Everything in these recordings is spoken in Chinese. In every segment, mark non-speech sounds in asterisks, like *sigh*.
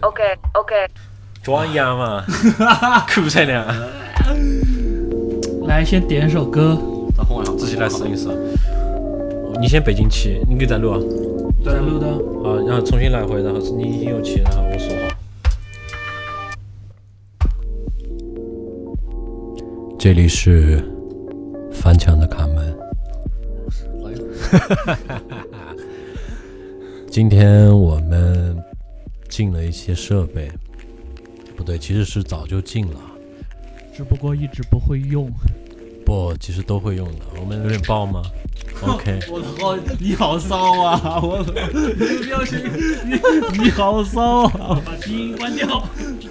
OK OK，装样嘛，*laughs* 酷才亮。来，先点首歌。自己来试一试。你先背景去，你给在录啊？在录的。啊，然后重新来回，然后你引入去，然后我说话。这里是翻墙的卡门。*laughs* 今天我们进了一些设备，不对，其实是早就进了，只不过一直不会用。不，其实都会用的。我们有点爆吗？OK，*laughs* 我操，你好骚啊！我，*laughs* 你表情，你你好骚啊！把低音关掉。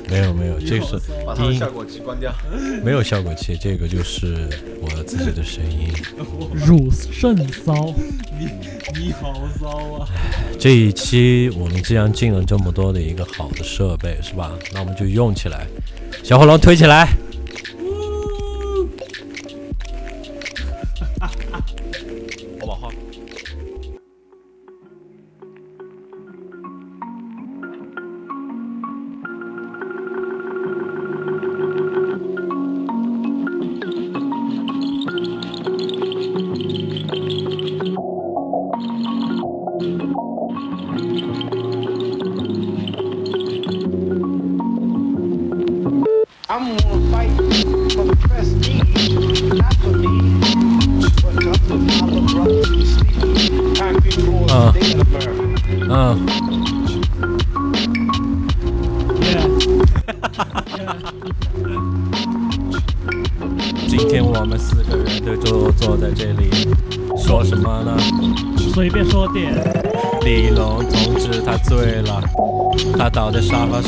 没有没有，这是把它的效果器关掉。没有效果器，这个就是我自己的声音。*laughs* 乳甚骚，你你好骚啊！这一期我们既然进了这么多的一个好的设备，是吧？那我们就用起来。小火龙推起来。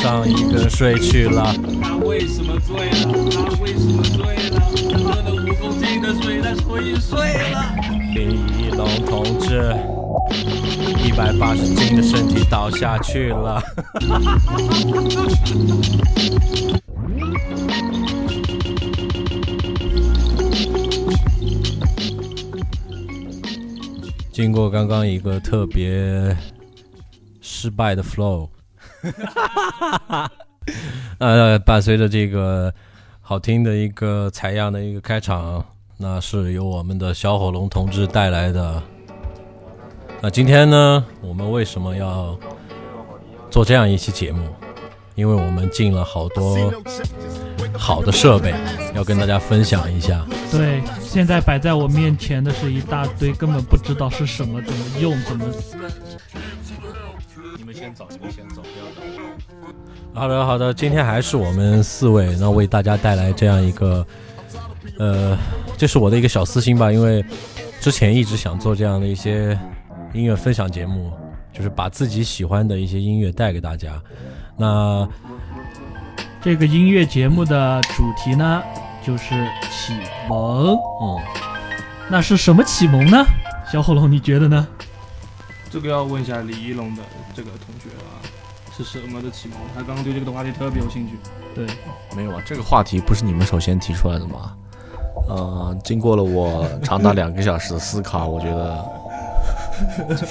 上一个人睡去了。他为什么醉了？他为什么醉了？喝了五公斤的水，他所以睡了。李龙同志，一百八十斤的身体倒下去了。经过刚刚一个特别失败的 flow，呃，伴随着这个好听的一个采样的一个开场，那是由我们的小火龙同志带来的。那今天呢，我们为什么要做这样一期节目？因为我们进了好多好的设备，要跟大家分享一下。对，现在摆在我面前的是一大堆，根本不知道是什么，怎么用，怎么。先走，你们先走，不要等。好的，好的，今天还是我们四位，那为大家带来这样一个，呃，这是我的一个小私心吧，因为之前一直想做这样的一些音乐分享节目，就是把自己喜欢的一些音乐带给大家。那这个音乐节目的主题呢，就是启蒙。嗯，那是什么启蒙呢？小火龙，你觉得呢？这个要问一下李一龙的这个同学啊，是什么的启蒙？他刚刚对这个话题特别有兴趣。对，没有啊，这个话题不是你们首先提出来的吗？呃，经过了我长达两个小时的思考，我觉得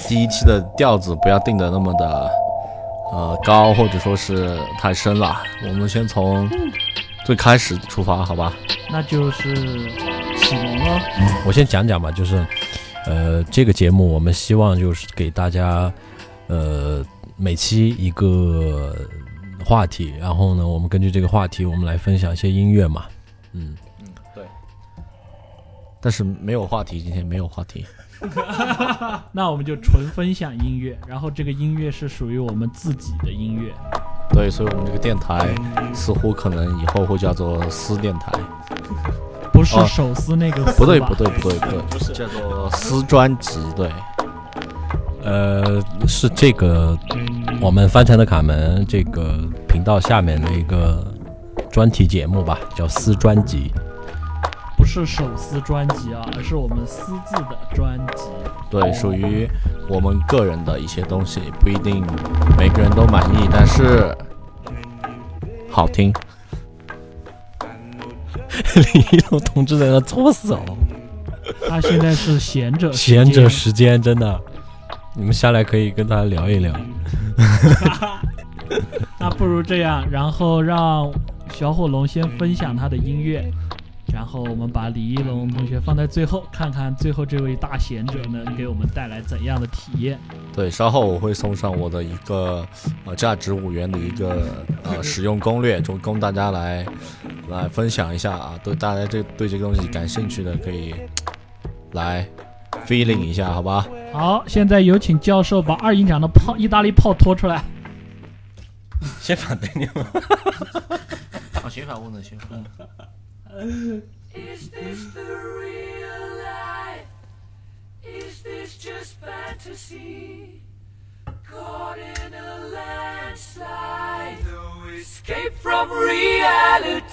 第一期的调子不要定的那么的。呃，高或者说是太深了，我们先从最开始出发，好吧？那就是启蒙了。我先讲讲吧，就是，呃，这个节目我们希望就是给大家，呃，每期一个话题，然后呢，我们根据这个话题，我们来分享一些音乐嘛。嗯嗯，对。但是没有话题，今天没有话题。*laughs* 那我们就纯分享音乐，然后这个音乐是属于我们自己的音乐。对，所以我们这个电台似乎可能以后会叫做私电台，不是手撕那个。不对，不对，不对，不对，不是叫做撕专辑。对，呃，是这个我们翻墙的卡门这个频道下面的一个专题节目吧，叫撕专辑。不是手撕专辑啊，而是我们私自的专辑。对，属于我们个人的一些东西，不一定每个人都满意，但是好听。*laughs* 李一龙同志在那作死哦，他现在是闲着闲着时间，真的，你们下来可以跟他聊一聊。*laughs* 那不如这样，然后让小火龙先分享他的音乐，然后我们把李一龙同学放在最后，看看最后这位大贤者能给我们带来怎样的体验。对，稍后我会送上我的一个呃价值五元的一个呃 *laughs* 使用攻略，就供大家来来分享一下啊，对大家这对这个东西感兴趣的可以来 feeling 一下，好吧？好，现在有请教授把二营长的炮意大利炮拖出来。先反对你们？啊，先反问的，先反。Caught in no escape from reality.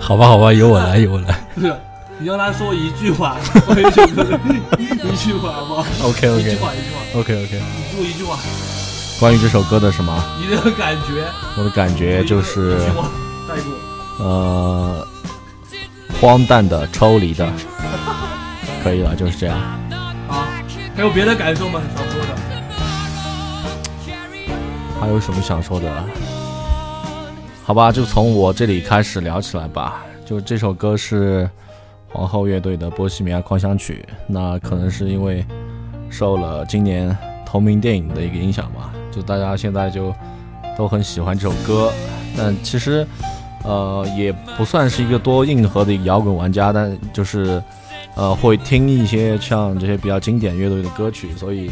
好吧，好吧，由我来，由我来。*laughs* 不是，你让他说一句话，一句话好不好？OK 一句话一句话，OK OK，你就一句话，关于这首歌的什么？你的感觉，我的感觉就是。呃，荒诞的、抽离的，可以了，就是这样。啊，还有别的感受吗？想说的？还有什么想说的？好吧，就从我这里开始聊起来吧。就这首歌是皇后乐队的《波西米亚狂想曲》，那可能是因为受了今年同名电影的一个影响吧，就大家现在就都很喜欢这首歌。但其实，呃，也不算是一个多硬核的摇滚玩家，但就是呃会听一些像这些比较经典乐队的歌曲，所以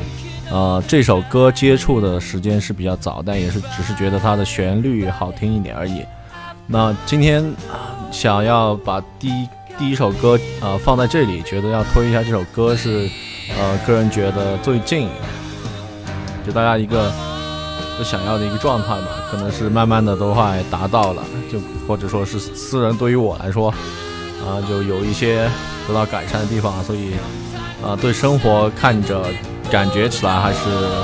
呃这首歌接触的时间是比较早，但也是只是觉得它的旋律好听一点而已。那今天、啊想要把第一第一首歌呃放在这里，觉得要推一下这首歌是呃个人觉得最近给大家一个就想要的一个状态吧，可能是慢慢的都快达到了，就或者说是私人对于我来说啊、就有一些得到改善的地方，所以啊、对生活看着感觉起来还是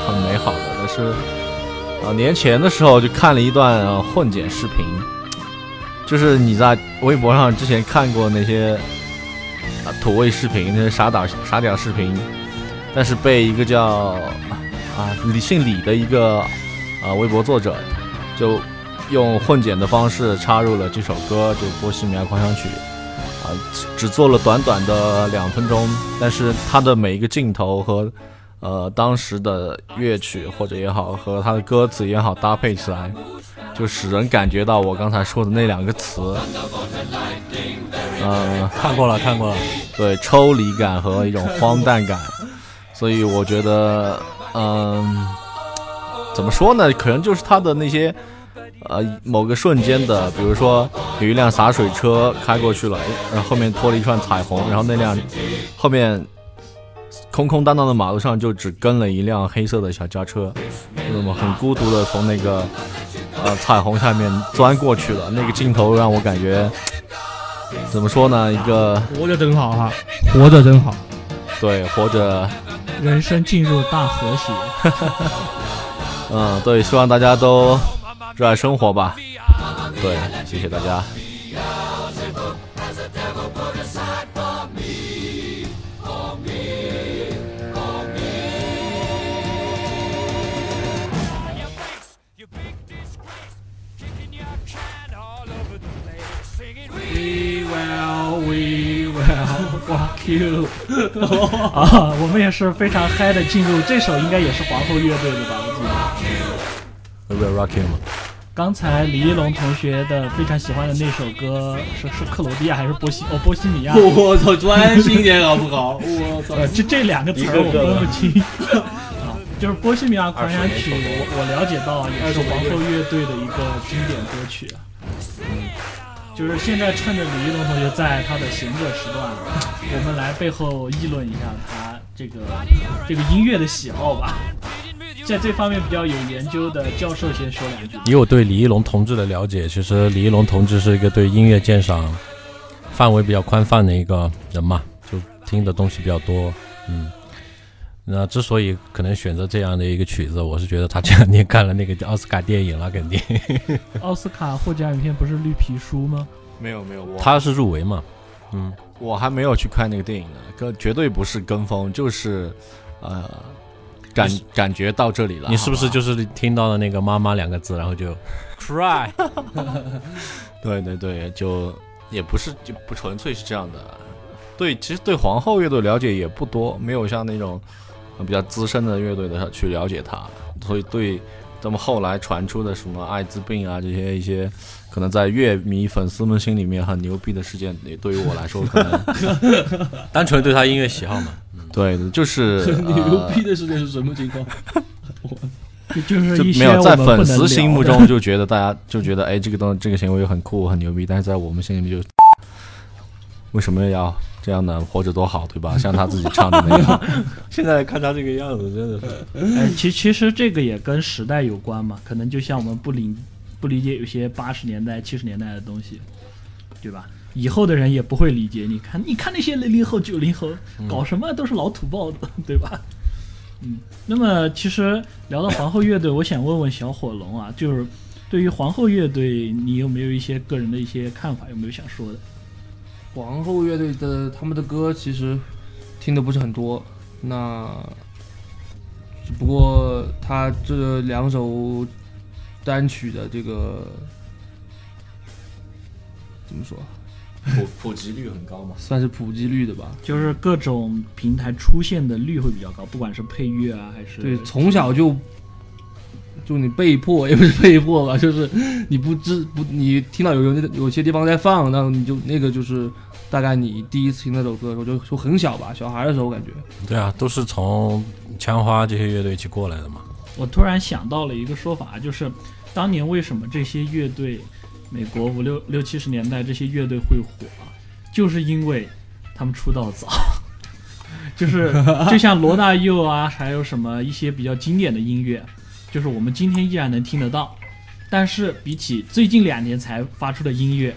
很美好的。但是啊、年前的时候就看了一段、混剪视频，就是你在微博上之前看过那些啊、土味视频，那些傻屌傻屌视频，但是被一个叫啊李姓李的一个啊微博作者就用混剪的方式插入了这首歌，就《波西米亚狂想曲》啊，只只做了短短的两分钟，但是它的每一个镜头和呃当时的乐曲或者也好，和他的歌词也好搭配起来，就使人感觉到我刚才说的那两个词，呃，看过了，看过了。对抽离感和一种荒诞感，所以我觉得，嗯，怎么说呢？可能就是他的那些，呃，某个瞬间的，比如说有一辆洒水车开过去了，然后后面拖了一串彩虹，然后那辆后面空空荡荡的马路上就只跟了一辆黑色的小轿车，就那么很孤独的从那个呃彩虹下面钻过去了，那个镜头让我感觉。怎么说呢？一个活着真好哈，活着真好。对，活着人生进入大和谐。*laughs* 嗯，对，希望大家都热爱生活吧。对，谢谢大家。We will, we will rock you *laughs* 啊，我们也是非常嗨的进入这首，应该也是皇后乐队的吧？我记得。We will rock you 吗？刚才李一龙同学的非常喜欢的那首歌是是克罗地亚还是波西哦波西米亚？我操，专心点好不好？我操，呃，这这两个词儿我分不清。啊，就是《波西米亚狂想曲》，我我了解到也是皇后乐队的一个经典歌曲啊。就是现在趁着李一龙同学在他的闲着时段，*laughs* 我们来背后议论一下他这个这个音乐的喜好吧。*laughs* 在这方面比较有研究的教授先说两句。以我对李一龙同志的了解，其实李一龙同志是一个对音乐鉴赏范围比较宽泛的一个人嘛，就听的东西比较多。嗯，那之所以可能选择这样的一个曲子，我是觉得他这两天看了那个奥斯卡电影了，肯定 *laughs* 奥斯卡获奖影片不是《绿皮书》吗？没有没有，我他是入围嘛。嗯，我还没有去看那个电影呢，跟绝对不是跟风，就是呃感感觉到这里了。你是不是就是听到了那个“妈妈”两个字，然后就 *laughs* cry？*laughs* 对对对，就也不是就不纯粹是这样的。对，其实对皇后乐队了解也不多，没有像那种呃比较资深的乐队的去了解他，所以对咱们后来传出的什么艾滋病啊这些一些可能在乐迷粉丝们心里面很牛逼的事件，也对于我来说可能 *laughs* 单纯对他音乐喜好嘛。对，就是 *laughs* 很牛呃逼的事件是什么情况？*laughs* 就就是就一些没有在粉丝心目中就觉得大家就觉得哎，这个东这个行为很酷很牛逼，但是在我们心里面就为什么要这样呢？活着多好，对吧？*laughs* 像他自己唱的那样，*laughs* 现在看他这个样子，真的是哎，其其实这个也跟时代有关嘛，可能就像我们不理不理解有些八十年代、七十年代的东西，对吧？以后的人也不会理解。你看，你看那些零零后、九零后搞什么都是老土包子，对吧？嗯，那么其实聊到皇后乐队，*laughs* 我想问问小火龙啊，就是对于皇后乐队，你有没有一些个人的一些看法？有没有想说的？皇后乐队的他们的歌其实听的不是很多，那只不过他这两首单曲的这个怎么说，普普及率很高嘛。*laughs* 算是普及率的吧。就是各种平台出现的率会比较高，不管是配乐啊，还是对，从小就就你被迫也不是被迫吧，*laughs* 就是你不知不你听到有有有些地方在放，那你就那个就是大概你第一次听那首歌的时候就就很小吧，小孩的时候感觉。对啊，都是从枪花这些乐队一起过来的嘛。我突然想到了一个说法，就是当年为什么这些乐队，美国五六六七十年代这些乐队会火，就是因为他们出道早，*laughs* 就是就像罗大佑啊，还有什么一些比较经典的音乐，就是我们今天依然能听得到，但是比起最近两年才发出的音乐，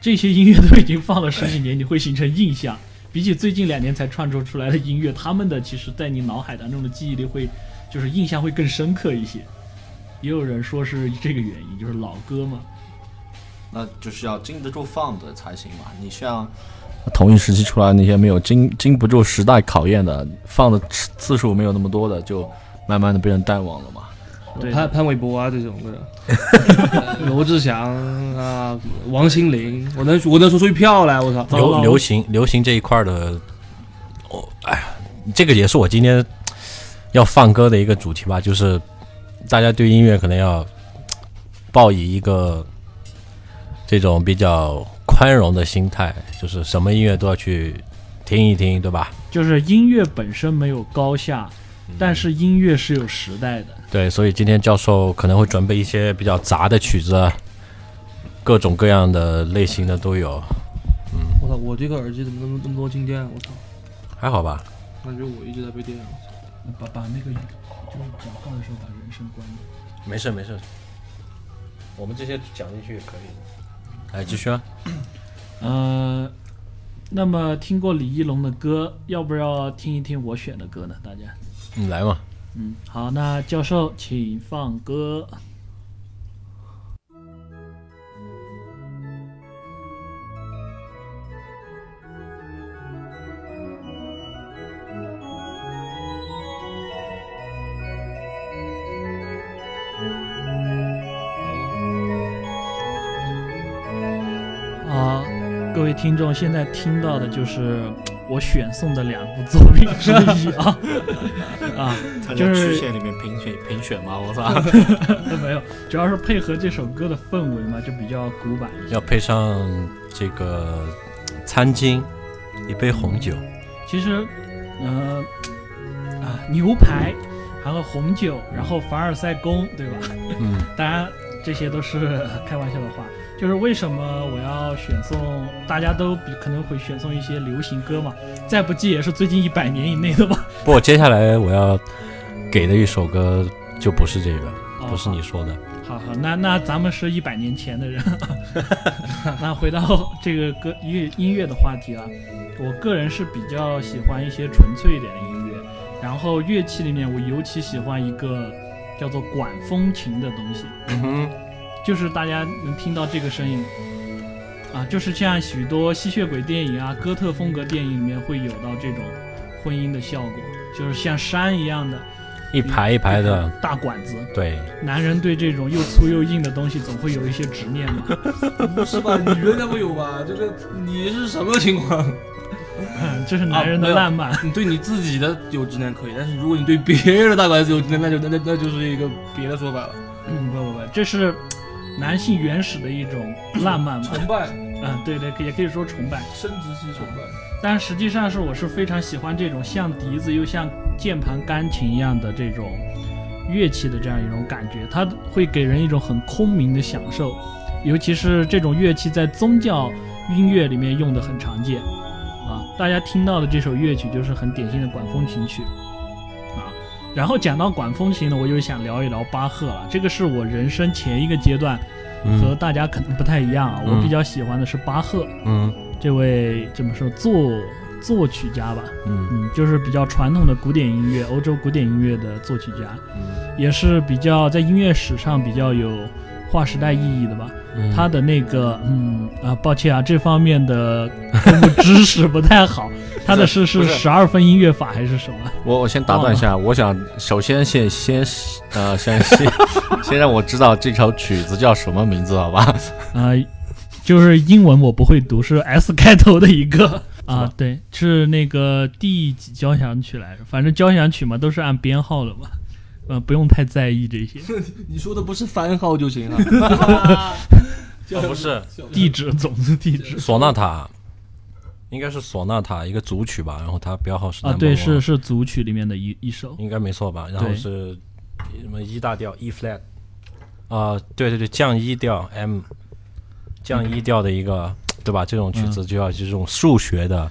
这些音乐都已经放了十几年，你会形成印象。比起最近两年才创作出来的音乐，他们的其实在你脑海当中的记忆力会，就是印象会更深刻一些。也有人说是这个原因，就是老歌嘛。那就是要经得住放的才行嘛。你像同一时期出来那些没有经经不住时代考验的，放的次次数没有那么多的，就慢慢的被人淡忘了嘛。对潘潘玮柏啊这种的，*laughs* 罗志祥啊，王心凌，我能我能说出一票来，我操！流流行流行这一块儿的，哦，哎呀，这个也是我今天要放歌的一个主题吧，就是大家对音乐可能要抱以一个这种比较宽容的心态，就是什么音乐都要去听一听，对吧？就是音乐本身没有高下，但是音乐是有时代的。对，所以今天教授可能会准备一些比较杂的曲子，各种各样的类型的都有，嗯我操，我这个耳机怎么那么那么多静电啊？我操，还好吧？感觉我一直在被电。把把那个就是讲话的时候把人声关了。没事没事，我们这些讲进去也可以的。来继续啊。呃，那么听过李一龙的歌，要不要听一听我选的歌呢？大家，你来嘛。嗯，好，那教授请放歌。啊，各位听众，现在听到的就是我选送的两部作品之一啊 *laughs* 啊，就是区县里面评选评选吗？我操！*laughs* 没有，主要是配合这首歌的氛围嘛，就比较古板一些。要配上这个餐巾，一杯红酒。其实，呃，啊，牛排，还有红酒，然后凡尔赛宫，对吧？嗯，*laughs* 当然，这些都是开玩笑的话。就是为什么我要选送？大家都比可能会选送一些流行歌嘛，再不济也是最近一百年以内的吧。*laughs* 不过接下来我要给的一首歌就不是这个，哦不是你说的。好好，那那咱们是一百年前的人。*laughs* *laughs* 那回到这个歌乐音乐的话题啊，我个人是比较喜欢一些纯粹一点的音乐，然后乐器里面我尤其喜欢一个叫做管风琴的东西，嗯哼，就是大家能听到这个声音。啊，就是像许多吸血鬼电影啊、哥特风格电影里面会有到这种婚姻的效果，就是像山一样的一排一排的，大管子，对，男人对这种又粗又硬的东西总会有一些执念嘛。*laughs* 不是吧？女人才会有吧？这个你是什么情况？嗯 *laughs* 这是男人的浪漫。你对你自己的有执念可以，但是如果你对别人的大管子有执念，那就那那那就是一个别的说法了。嗯，不不不，这是男性原始的一种浪漫嘛。拜，嗯，对对，也可以说崇拜。生殖系崇拜。但实际上是我是非常喜欢这种像笛子又像键盘、钢琴一样的这种乐器的这样一种感觉，它会给人一种很空明的享受。尤其是这种乐器在宗教音乐里面用的很常见啊，大家听到的这首乐曲就是很典型的管风琴曲啊。然后讲到管风琴呢，我就想聊一聊巴赫了，这个是我人生前一个阶段和嗯。大家可能不太一样啊，我嗯比较喜欢的是巴赫。嗯。这位怎么说作作曲家吧，嗯。嗯，就是比较传统的古典音乐，欧洲古典音乐的作曲家，嗯。也是比较在音乐史上比较有划时代意义的吧。嗯，他的那个，嗯啊，抱歉啊，这方面的科目知识不太好。*laughs* 他的是是十二分音乐法还是什么？我我先打断一下，我想首先先先呃先先 *laughs* 先让我知道这首曲子叫什么名字，好吧？啊、*laughs* 就是英文我不会读，是 S 开头的一个啊，对，是那个第几交响曲来着？反正交响曲嘛，都是按编号的嘛，呃，不用太在意这些你说的不是番号就行了。哦不是地址，总之地址索纳塔，应该是索纳塔一个组曲吧，然后它标号是啊，对，是是组曲里面的一一首。应该没错吧？然后是什么 E 大调 E flat，啊、对对对，降 E 调 M，降 E 调的一个，对吧？这种曲子就要这种数学的，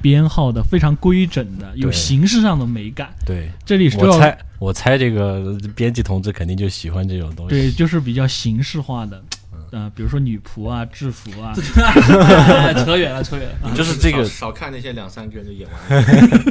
编号的非常规整的，有形式上的美感。对。这里是我猜，我猜这个编辑同志肯定就喜欢这种东西。对，就是比较形式化的，呃，比如说女仆啊、制服啊，*laughs* 扯远了，扯远了。*laughs* 就是这个少少看那些两三个人就演完了。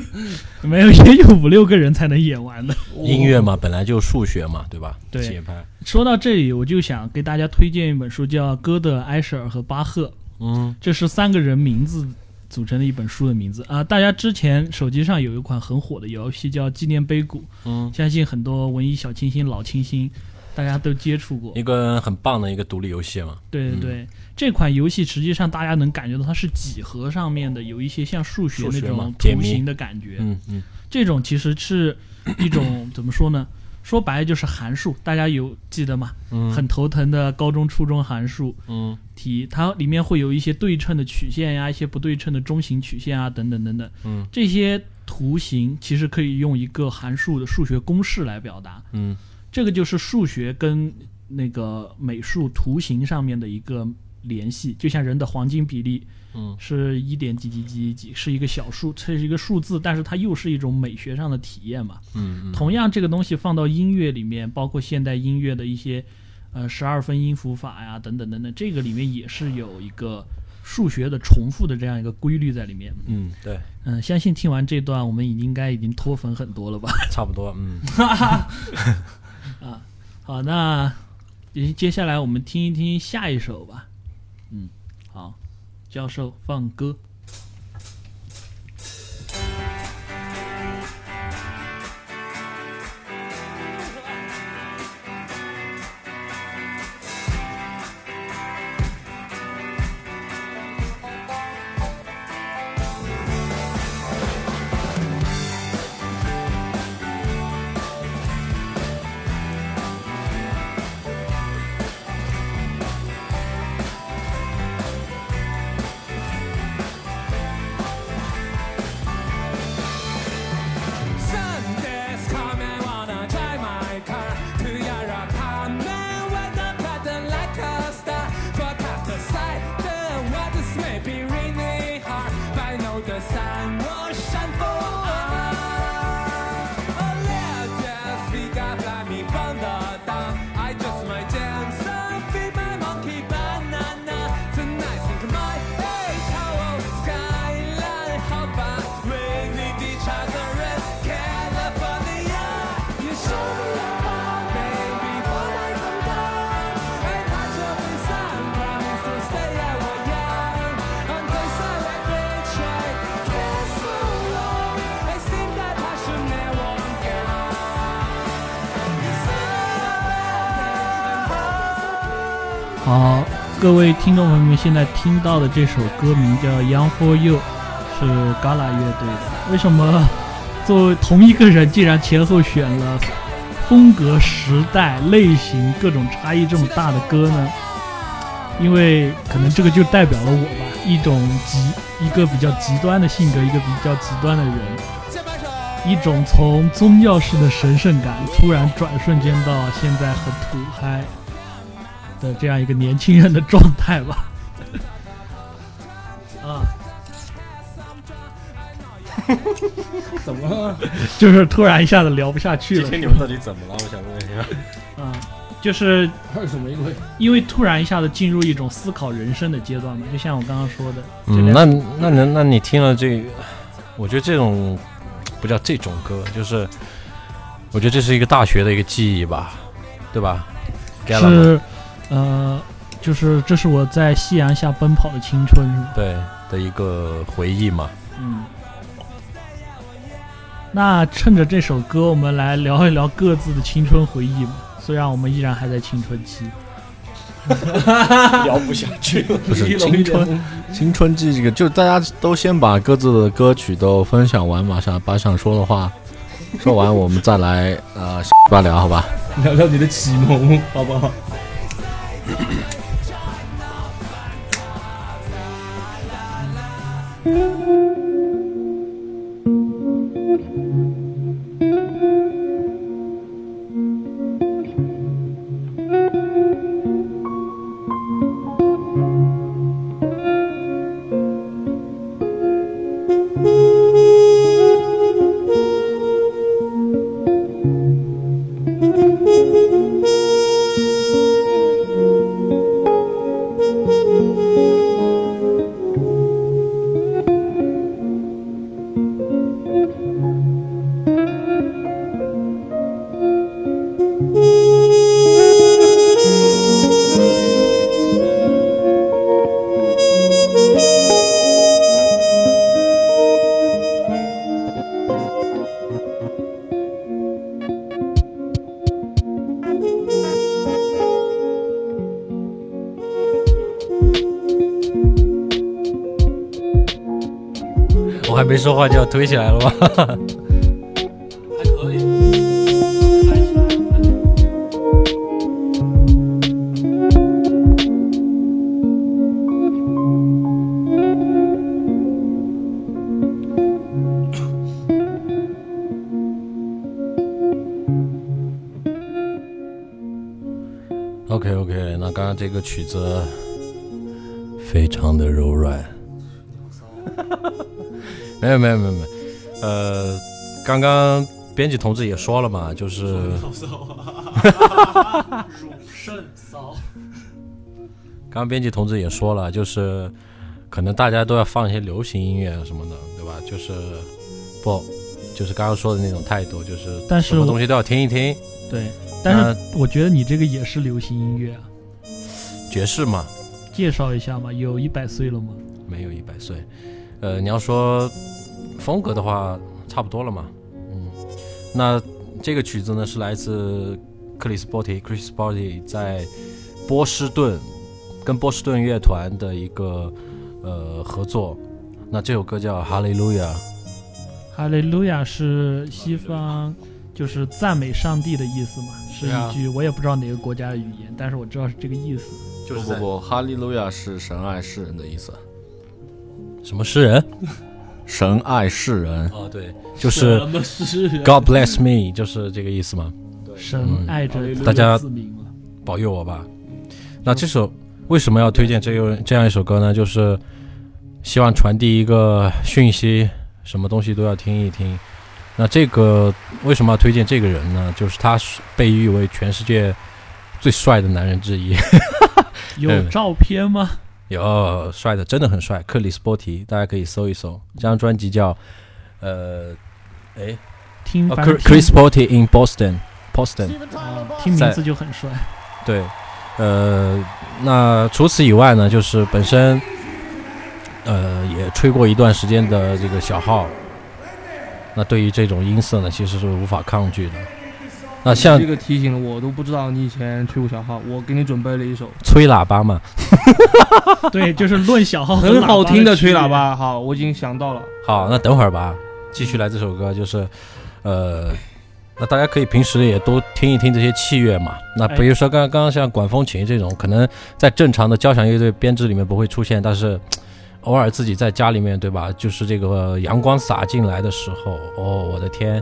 *laughs* 没有也有五六个人才能演完的。音乐嘛，本来就数学嘛，对吧？对节拍，说到这里，我就想给大家推荐一本书，叫《歌德、埃舍尔和巴赫》，嗯这是三个人名字组成的一本书的名字啊。大家之前手机上有一款很火的游戏叫《纪念碑谷》，嗯，相信很多文艺小清新、老清新，大家都接触过。一个很棒的一个独立游戏嘛。对对对，这款游戏实际上大家能感觉到它是几何上面的，有一些像数学那种图形的感觉。嗯嗯这种其实是一种怎么说呢？说白了就是函数，大家有记得吗？嗯，很头疼的高中、初中函数嗯题，它里面会有一些对称的曲线呀，一些不对称的中型曲线啊，等等等等。嗯这些图形其实可以用一个函数的数学公式来表达。嗯这个就是数学跟那个美术图形上面的一个联系，就像人的黄金比例嗯是一点几几几几，是一个小数，这是一个数字，但是它又是一种美学上的体验嘛。嗯，嗯同样，这个东西放到音乐里面，包括现代音乐的一些呃十二分音符法呀等等等等，这个里面也是有一个数学的重复的这样一个规律在里面。嗯对，嗯、相信听完这段，我们已经应该已经脱粉很多了吧？*laughs* 差不多。嗯，*laughs* 啊好，那接下来我们听一听下一首吧。嗯，好，教授放歌。好，各位听众朋友们，现在听到的这首歌名叫《Young for You》，是 Gala 乐队的。为什么作为同一个人，竟然前后选了风格、时代、类型各种差异这么大的歌呢？因为可能这个就代表了我吧，一种极一个比较极端的性格，一个比较极端的人，一种从宗教式的神圣感突然转瞬间到现在很土嗨的这样一个年轻人的状态吧。*laughs* 啊，*laughs* 怎么了？*laughs* 就是突然一下子聊不下去了。今天你们到底怎么了？我想问一下。啊，就是二手玫瑰，因为突然一下子进入一种思考人生的阶段嘛，就像我刚刚说的，嗯，那那那那你听了这个，我觉得这种不叫这种歌，就是我觉得这是一个大学的一个记忆吧，对吧？是呃，就是这是我在夕阳下奔跑的青春？对的一个回忆嘛。嗯。那趁着这首歌，我们来聊一聊各自的青春回忆吧。虽然我们依然还在青春期，*laughs* 聊不下去了。不是 *laughs* 青春青春期这个，就大家都先把各自的歌曲都分享完嘛，想把想说的话说完，我们再来呃吧聊，好吧？聊聊你的启蒙，好不好？我没说话就要推起来了吗？还可以。OK OK，那刚刚这个曲子非常的柔软。没有没有没有没有，呃，刚刚编辑同志也说了嘛，就是乳肾骚。*laughs* 刚刚编辑同志也说了，就是可能大家都要放一些流行音乐什么的，对吧？就是不，就是刚刚说的那种态度，就是但是什么东西都要听一听，对，但是我觉得你这个也是流行音乐啊。爵士嘛，介绍一下嘛，有一百岁了吗？没有一百岁。呃，你要说风格的话，差不多了嘛。嗯，那这个曲子呢是来自克里斯波提 （Chris Botti） 在波士顿跟波士顿乐团的一个呃合作。那这首歌叫《哈利路亚》。哈利路亚是西方就是赞美上帝的意思嘛，是一句我也不知道哪个国家的语言，但是我知道是这个意思。就是不不，哈利路亚是神爱世人的意思，什么诗人？神爱世人。哦，对，就是什么诗人 God bless me，就是这个意思嘛。神嗯爱着大家。保佑我吧。那这首为什么要推荐这个这样一首歌呢？就是希望传递一个讯息，什么东西都要听一听。那这个为什么要推荐这个人呢？就是他是被誉为全世界最帅的男人之一。有照片吗？有帅的，真的很帅，克里斯波提，大家可以搜一搜。这张专辑叫呃，哎、哦听 Chris Porty in Boston，Boston。啊听名字就很帅。对，呃，那除此以外呢，就是本身，呃，也吹过一段时间的这个小号，那对于这种音色呢，其实是无法抗拒的。那像这个提醒了我都不知道你以前吹过小号，我给你准备了一首吹喇叭嘛，*laughs* 对，就是论小号很好听的吹喇。叭。好，我已经想到了。好，那等会儿吧，继续来这首歌，就是，呃，那大家可以平时也多听一听这些器乐嘛。那比如说刚刚刚像管风琴这种，可能在正常的交响乐队编制里面不会出现，但是偶尔自己在家里面，对吧？就是这个阳光洒进来的时候，哦，我的天，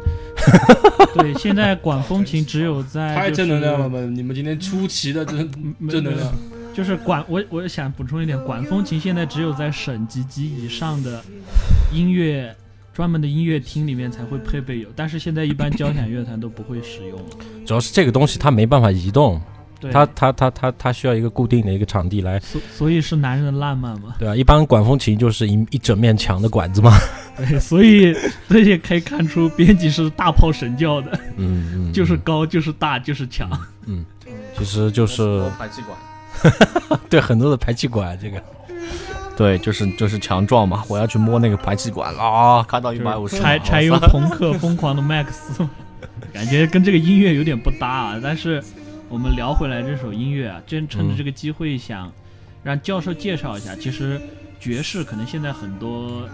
*laughs* 对，现在管风琴只有在 *laughs* 太正能量了吧？吧！你们今天出奇的正正能量。*laughs* 就是管我我想补充一点，管风琴现在只有在省级及以上的音乐专门的音乐厅里面才会配备有，但是现在一般交响乐团都不会使用。主要是这个东西它没办法移动，对，它它它它它需要一个固定的一个场地来，所所以是男人的浪漫嘛。对啊，一般管风琴就是一一整面墙的管子嘛，*laughs* 对，所以这也可以看出编辑是大炮神教的，嗯 *laughs* 嗯，就是高，就是大，就是强。嗯，其实就是排气管。*laughs* 对很多的排气管这个。对，就是就是强壮嘛，我要去摸那个排气管啊，看到一百五十，柴柴油朋克疯狂的麦克斯，感觉跟这个音乐有点不搭啊。但是我们聊回来这首音乐啊，真趁着这个机会想让教授介绍一下，其实爵士可能现在很多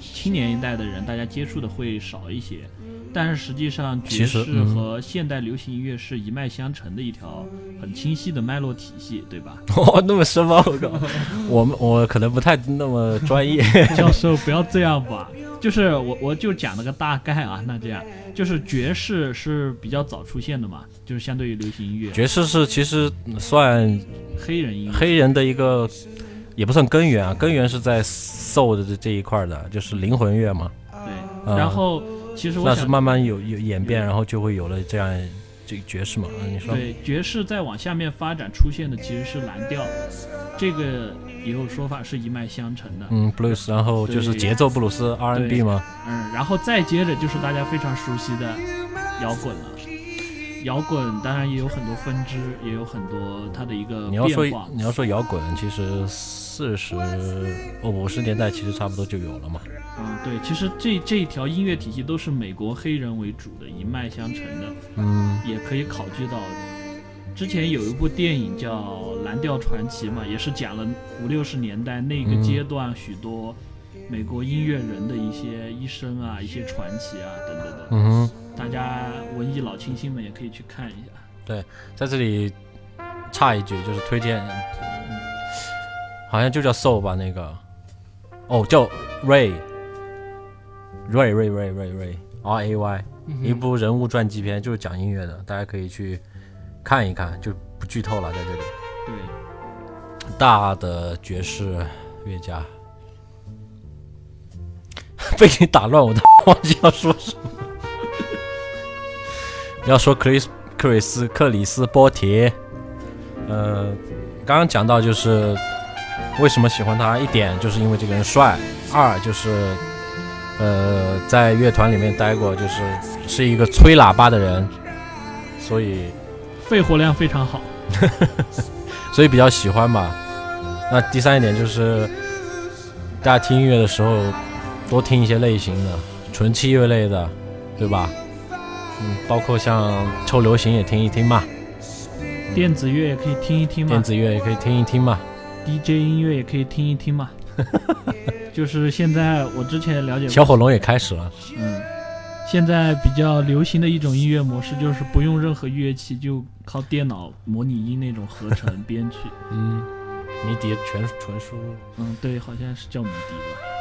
青年一代的人大家接触的会少一些。但是实际上，爵士嗯和现代流行音乐是一脉相承的一条很清晰的脉络体系，对吧？*laughs* 哦，那么深吗？我靠，我们我可能不太那么专业。*laughs* 教授不要这样吧，就是我我就讲了个大概啊，那这样就是爵士是比较早出现的嘛，就是相对于流行音乐，爵士是其实算黑人音乐，黑人的一个，也不算根源啊，根源是在 soul 的这这一块儿的，就是灵魂乐嘛。对，嗯然后其实我那是想慢慢有有演变，然后就会有了这样这个爵士嘛。嗯，你说对爵士再往下面发展出现的其实是蓝调，这个也有说法是一脉相承的，嗯，blues，然后就是节奏布鲁斯 R&B 吗。嗯，然后再接着就是大家非常熟悉的摇滚了。摇滚当然也有很多分支，也有很多它的一个你要说变化。你要说摇滚，其实四十哦五十年代其实差不多就有了嘛。嗯，对，其实这这一条音乐体系都是美国黑人为主的，一脉相承的，嗯，也可以考据到。之前有一部电影叫《蓝调传奇》嘛，也是讲了五六十年代那个嗯阶段许多美国音乐人的一些一生啊、一些传奇啊等等的。嗯，大家文艺老清新们也可以去看一下。对在这里插一句，就是推荐，好像就叫 Soul 吧，那个，哦，叫 Ray。Ray Ray Ray Ray Ray R A Y，、一嗯部人物传记片，就是讲音乐的，大家可以去看一看，就不剧透了，在这里。对，大的爵士乐家，*laughs* 被你打乱，我都忘记要说什么。*laughs* 要说克里斯克里斯克里斯波提，呃，刚刚讲到就是为什么喜欢他，一点就是因为这个人帅，二就是呃在乐团里面待过，就是是一个吹喇叭的人，所以肺活量非常好。*laughs* 所以比较喜欢吧。那第三一点就是，大家听音乐的时候多听一些类型的，纯器乐类的，对吧？嗯，包括像臭流行也听一听嘛，电子乐也可以听一听嘛电子乐也可以听一听嘛。，DJ 音乐也可以听一听嘛。*laughs* 就是现在我之前了解过小火龙也开始了，嗯，现在比较流行的一种音乐模式就是不用任何乐器，就靠电脑模拟音那种合成编曲。嗯，迷笛全纯输入。嗯，对，好像是叫迷笛吧。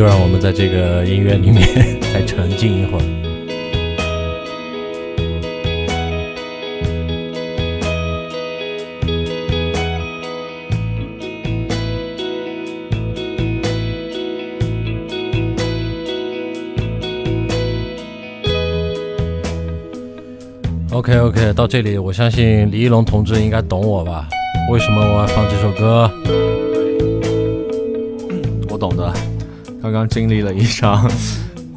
就让我们在这个音乐里面 *laughs* 再沉浸一会儿。OK OK，到这里，我相信李一龙同志应该懂我吧？为什么我要放这首歌？刚刚经历了一场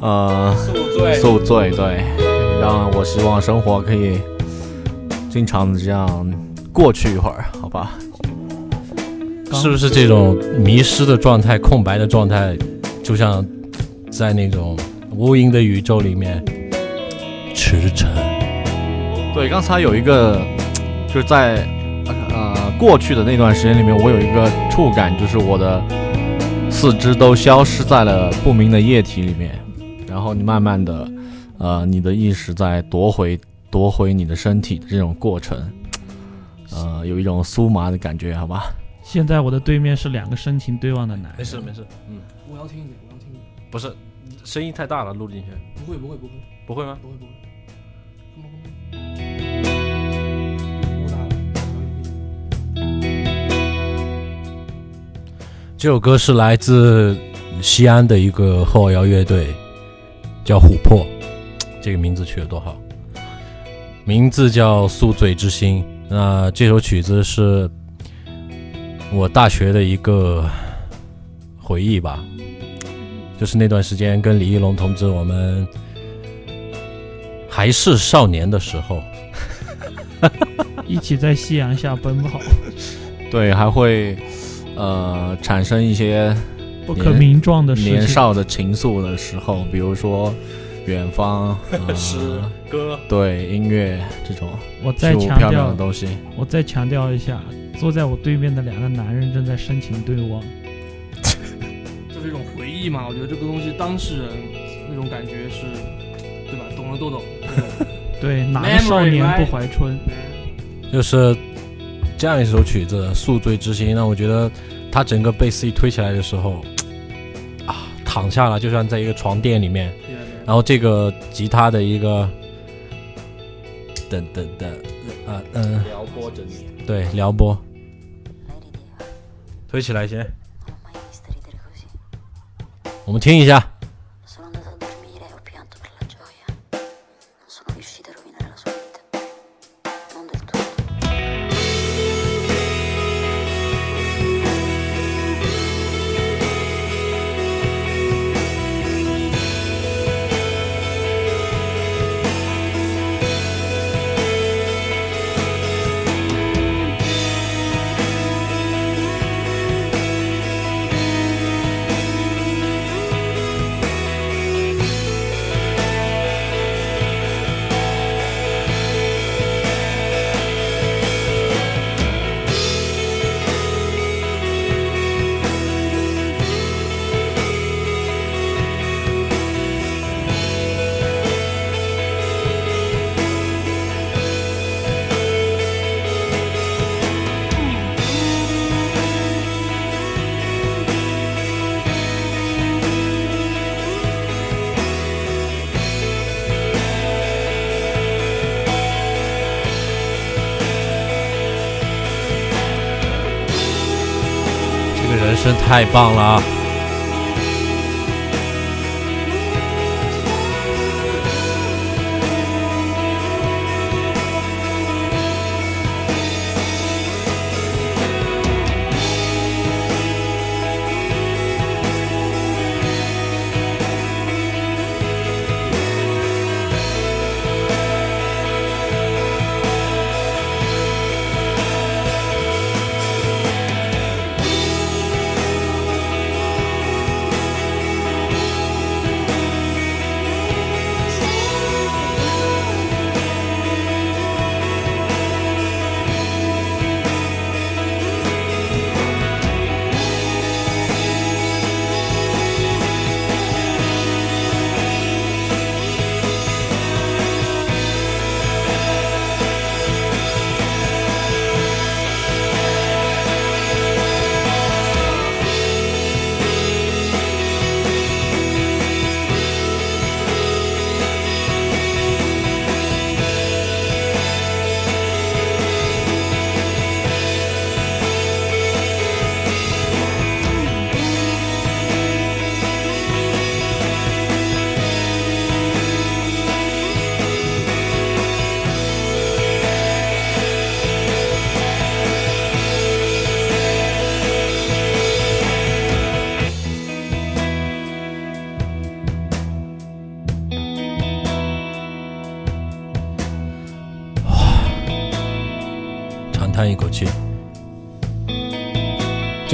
呃宿醉宿醉，对，让我希望生活可以经常的这样过去一会儿，好吧？是不是这种迷失的状态、空白的状态，就像在那种无垠的宇宙里面驰骋？对，刚才有一个就是在呃过去的那段时间里面，我有一个触感，就是我的四肢都消失在了不明的液体里面，然后你慢慢的呃你的意识在夺回夺回你的身体的这种过程，呃有一种酥麻的感觉，好吧？现在我的对面是两个深情对望的男人，没事没事，嗯，我要听一点，我要听一点。不是，声音太大了，录进去不会不会不会不会吗？不会不会。这首歌是来自西安的一个后摇乐队，叫琥珀，这个名字取得多好，名字叫《宿醉之心》。那这首曲子是我大学的一个回忆吧，就是那段时间跟李一龙同志我们还是少年的时候，一起在夕阳下奔跑，*laughs* 对，还会呃产生一些不可名状的。年少的情愫的时候，比如说远方、呃、诗歌，对音乐这种我再强虚无缥缈的调，东西。我再强调一下，坐在我对面的两个男人正在深情对望。这是一种回忆嘛？我觉得这个东西当事人那种感觉是，对吧？懂了都懂。对，哪个少年不怀春？就是这样一首曲子《宿醉之心》，让我觉得他整个贝斯一推起来的时候，啊，躺下了，就像在一个床垫里面，然后这个吉他的一个噔噔噔，啊嗯，撩拨着你。对，撩拨，推起来先.我们听一下。棒了啊！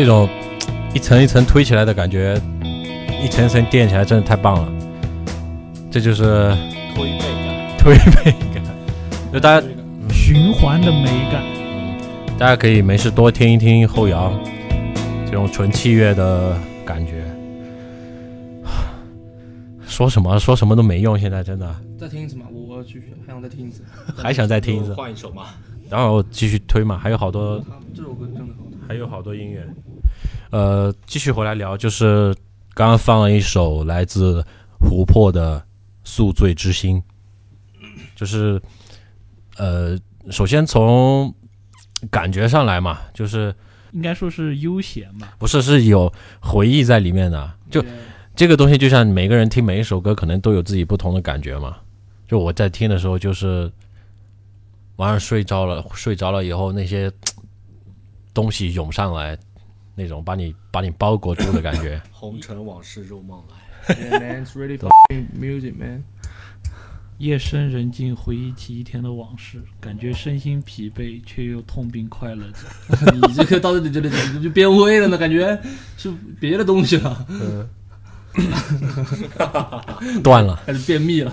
这种一层一层推起来的感觉，一层一层垫起来，真的太棒了。这就是推背感。推背感，就大家循环的美感。大家可以没事多听一听后摇这种纯器乐的感觉。*sighs* 说什么说什么都没用，现在真的再听一次嘛，我继续还想再听一次。*laughs* 还想再听一次，换一首嘛。然后继续推嘛，还有好多这首歌真的好听。还有好多音乐。呃，继续回来聊，就是刚刚放了一首来自琥珀的《宿醉之心》，就是呃，首先从感觉上来嘛，就是应该说是悠闲嘛，不是是有回忆在里面的。就这个东西，就像每个人听每一首歌，可能都有自己不同的感觉嘛。就我在听的时候，就是晚上睡着了，睡着了以后，那些东西涌上来，那种把你把你包裹住的感觉。*laughs* 红尘往事入梦来。Yeah, man, it's really *laughs* fucking music, man. 夜深人静，回忆起一天的往事，感觉身心疲惫，却又痛并快乐着。*laughs* 你这个到这里这里就就变味了呢，感觉是别的东西了，断了，还是便秘了。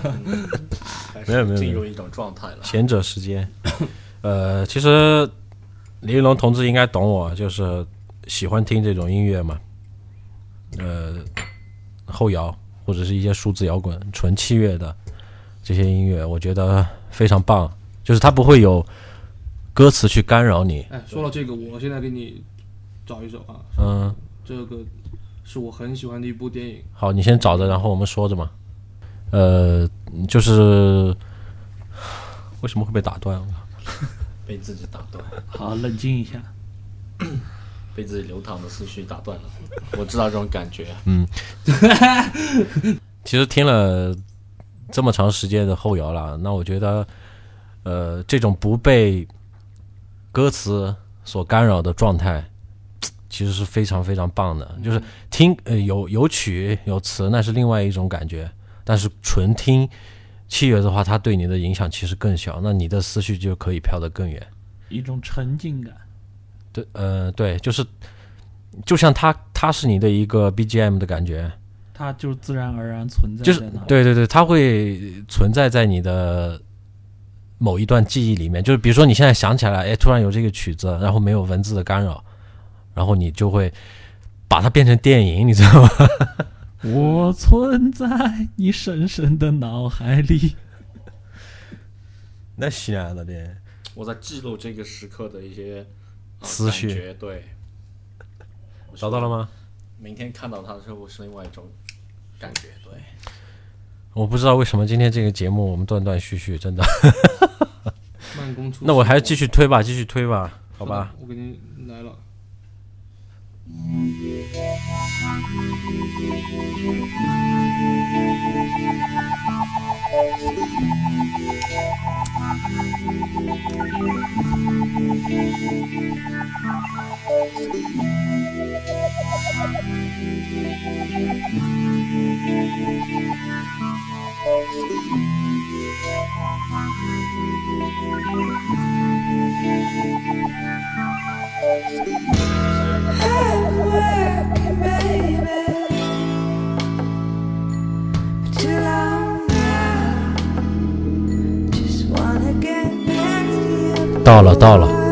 没有没有没有进入一种状态了。闲者时间。呃，其实李云龙同志应该懂我，就是喜欢听这种音乐嘛。呃，后摇或者是一些数字摇滚、纯器乐的这些音乐，我觉得非常棒。就是它不会有歌词去干扰你。哎，说到这个，我现在给你找一首啊，嗯，这个是我很喜欢的一部电影，好，你先找着，然后我们说着嘛。呃，就是为什么会被打断？*laughs* 被自己打断，好，冷静一下。*clears throat* 被自己流淌的思绪打断了。我知道这种感觉。嗯 *laughs* 其实听了这么长时间的后摇了，那我觉得，呃，这种不被歌词所干扰的状态，*tsk* 其实是非常非常棒的。就是听呃有有曲有词，那是另外一种感觉，但是纯听器乐的话，它对你的影响其实更小，那你的思绪就可以飘得更远。一种沉浸感。对，呃，对，就是就像它它是你的一个 BGM 的感觉。它就自然而然存在就是。，对对对，它会存在在你的某一段记忆里面。就是比如说你现在想起来，哎，突然有这个曲子，然后没有文字的干扰，然后你就会把它变成电影，你知道吗？*laughs* 我存在你深深的脑海里。那西安的的，我在记录这个时刻的一些、呃思绪对，找到了吗？明天看到他的时候是另外一种感觉。对，我不知道为什么今天这个节目我们断断续续，真的。慢工出。*laughs* 那我还是继续推吧，继续推吧，好吧？我给你来了。Working, baby, till I. 到了，到了。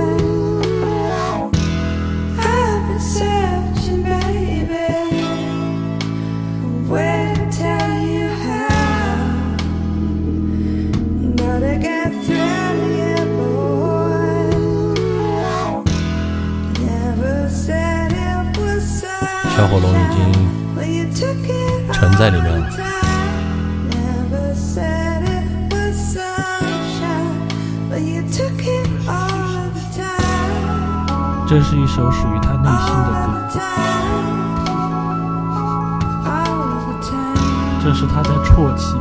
这是一首属于他内心的歌，这是他在啜泣。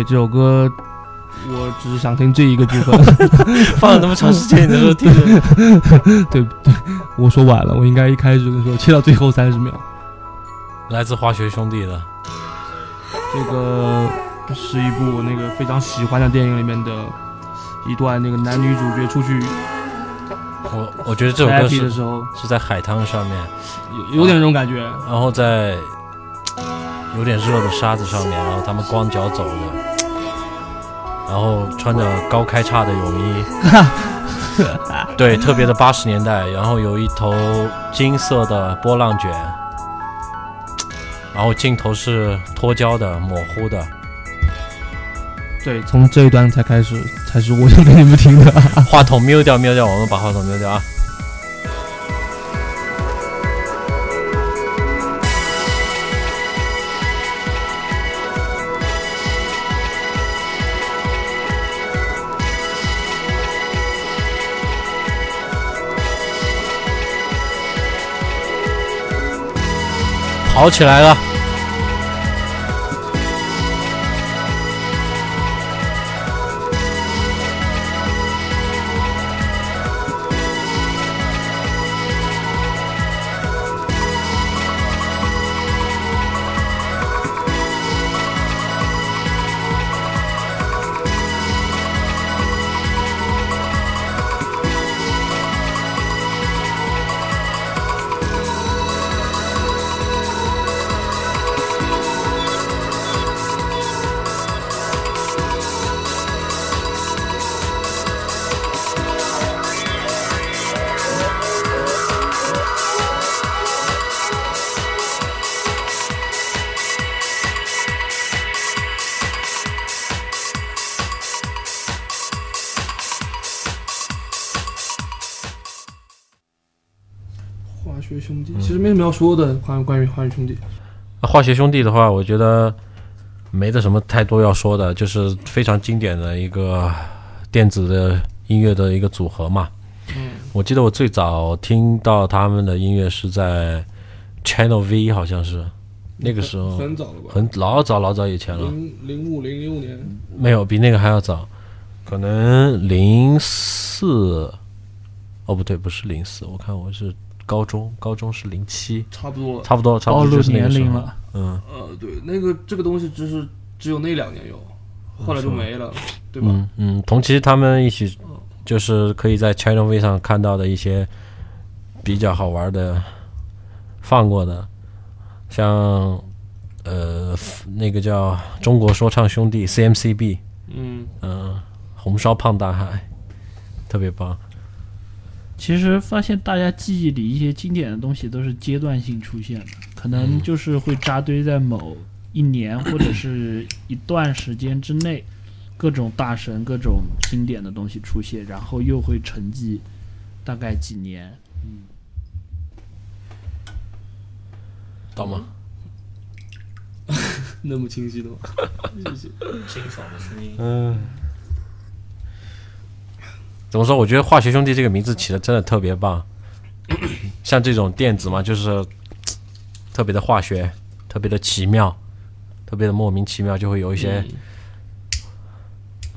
对这首歌，我只是想听这一个部分。*laughs* 放了那么长时间，你都听着。*laughs* 对对，我说晚了，我应该一开始就说切到最后三十秒。来自滑雪兄弟的，这个是一部我那个非常喜欢的电影里面的一段，那个男女主角出去我我觉得这首歌 happy 是的时候，是在海滩上面，有有点那种感觉。然后在有点热的沙子上面，然后他们光脚走着，然后穿着高开叉的泳衣，*laughs* 对，特别的八十年代，然后有一头金色的波浪卷，然后镜头是脱胶的、模糊的，对，从这一段才开始，才是我想给你们听的。话筒瞄掉瞄掉，我们把话筒瞄掉啊。好起来了！其实没什么要说的，关于关于化学兄弟。化学兄弟的话，我觉得没得什么太多要说的，就是非常经典的一个电子的音乐的一个组合嘛。嗯，我记得我最早听到他们的音乐是在 Channel V，好像是那个时候，很早了吧？很老早老早以前了，零零五零六年，没有比那个还要早，可能零四，哦不对，不是零四，我看我是高中，高中是零七，差不多了。差不多差不多就是年龄了。嗯，呃，对，那个这个东西就是只有那两年有，后来就没了，对吧？嗯嗯，同期他们一起就是可以在 China V 上看到的一些比较好玩的放过的，像呃那个叫中国说唱兄弟 CMCB，嗯，嗯、红烧胖大海，特别棒。其实发现大家记忆里一些经典的东西都是阶段性出现的，可嗯能就是会扎堆在某一年或者是一段时间之内，各种大神、各种经典的东西出现，然后又会沉寂大概几年。嗯到吗？*laughs* 那么清晰的吗？*laughs* 清爽的声音。嗯，怎么说？我觉得“化学兄弟”这个名字起的真的特别棒。像这种电子嘛，就是特别的化学，特别的奇妙，特别的莫名其妙，就会有一些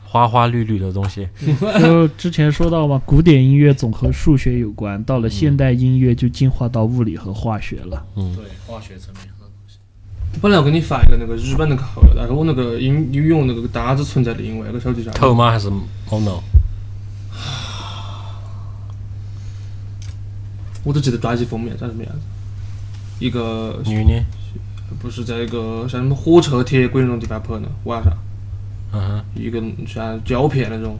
花花绿绿的东西。*laughs* 就之前说到嘛，古典音乐总和数学有关，到了现代音乐就进化到物理和化学了。嗯对，化学层面和本来我给你发一个那个日本的考的，但是我那个音用那个单子存在另外一个手机上。头吗？还是 mono？我都记得专辑封面长什么样子。一个女的？不是在一个像什么火车、铁轨那种地方拍的，晚上嗯哼，一个像胶片那种，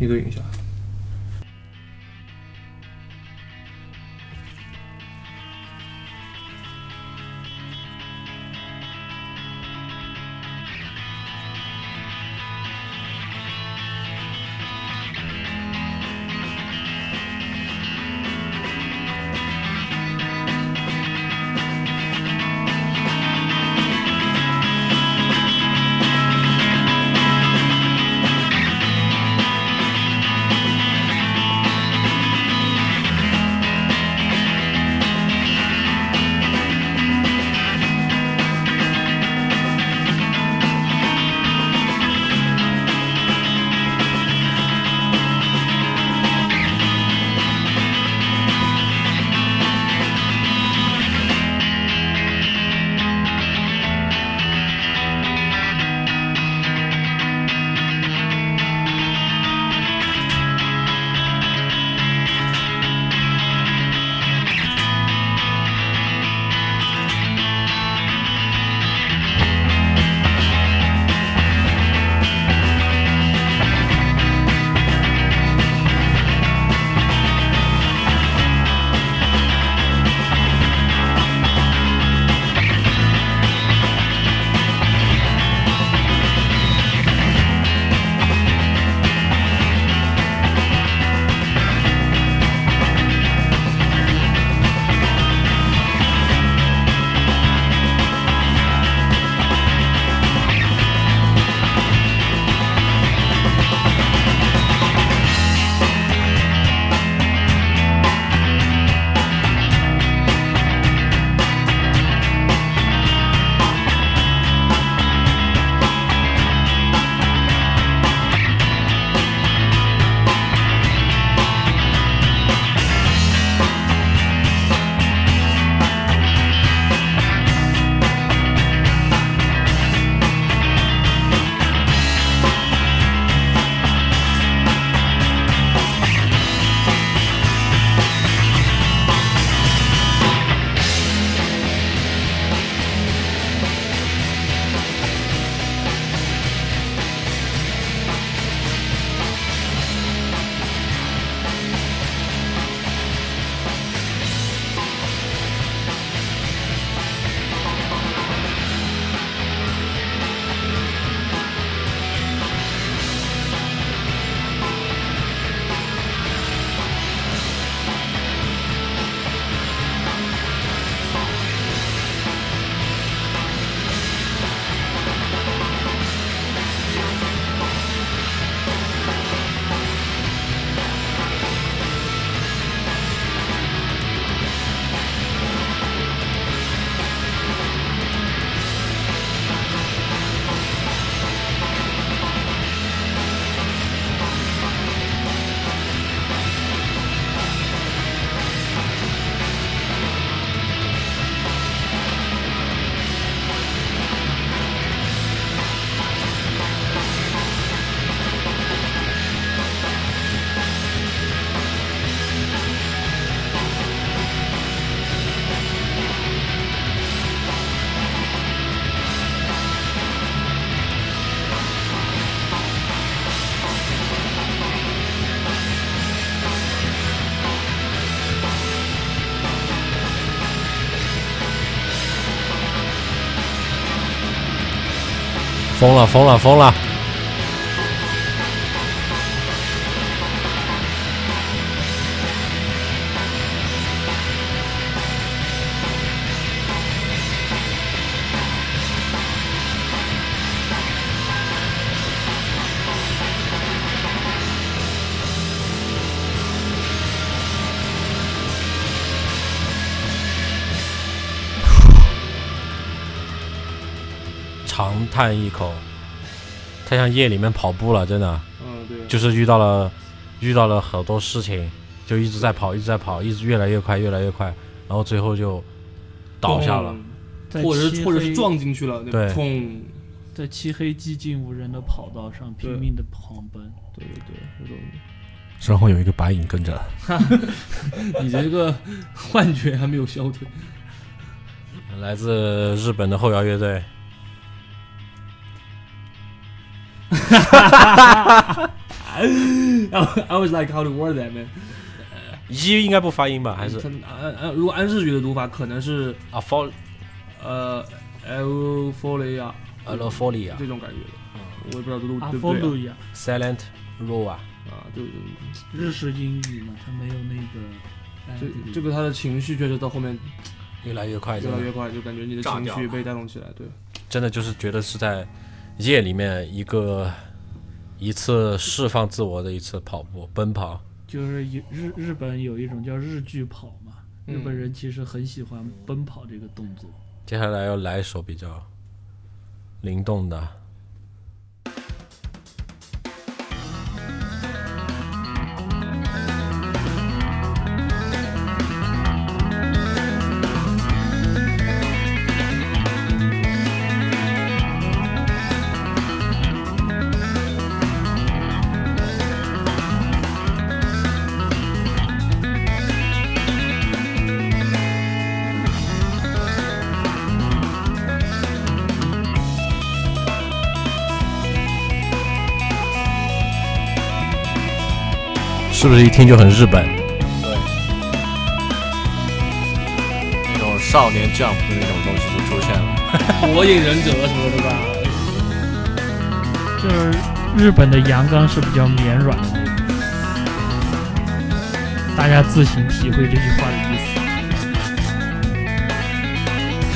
一个印象。了疯了疯了！长叹一口，太像夜里面跑步了，真的。嗯，对，就是遇到了遇到了好多事情，就一直在跑，一直在跑，一直越来越快，越来越快，然后最后就倒下了。或者是或者是撞进去了，对砰！在漆黑寂静无人的跑道上拼命的狂奔。对对对，这种身后有一个白影跟着，*laughs* 你这个幻觉还没有消退。来自日本的后摇乐队，*laughs* I I was like how to word that man？一应该不发音吧？还是？它按按如果按日语的读法，可能是啊 f o l 呃 a l o f o l i a 这种感觉的，我也不知道这录阿对不对，silent roar 啊啊，就日式英语嘛，它没有那个。这这个他的情绪确实到后面越来越快，越来越快，就感觉你的情绪被带动起来，对。真的就是觉得是在夜里面一个一次释放自我的一次跑步奔跑。就是有日日本有一种叫日剧跑嘛，嗯日本人其实很喜欢奔跑这个动作。接下来要来一首比较灵动的。不是一听就很日本？对那种少年 Jump 的那种东西就出现了。火影忍者什么的吧，就是日本的阳刚是比较绵软的，大家自行体会这句话的意思。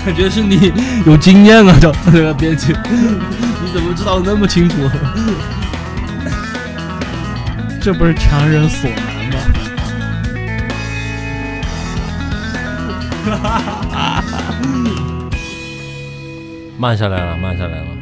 感觉是你有经验啊，这这个编辑，你怎么知道那么清楚？这不是强人所难吗？慢下来了，慢下来了。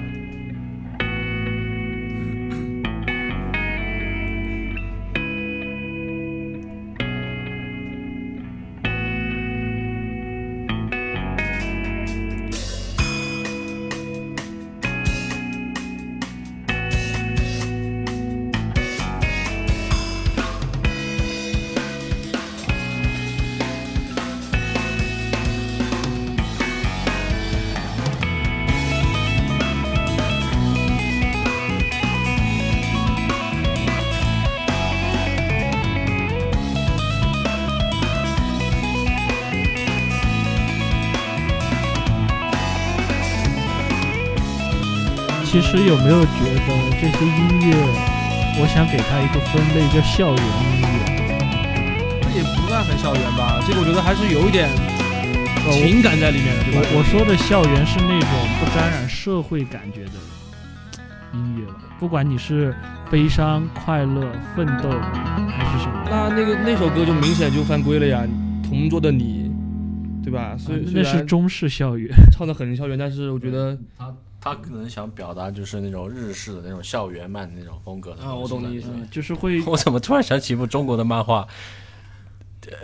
有没有觉得这些音乐，我想给它一个分类叫校园音乐？这也不算很校园吧，这个我觉得还是有一点呃情感在里面的，对吧？我我说的校园是那种不沾染社会感觉的音乐吧，不管你是悲伤、快乐、奋斗还是什么，那那个那首歌就明显就犯规了呀，《同桌的你》，对吧？虽啊那是中式校园。唱的很校园，但是我觉得他他可能想表达就是那种日式的那种校园漫那种风格的啊，我懂你意思。就是会我怎么突然想起一部中国的漫画？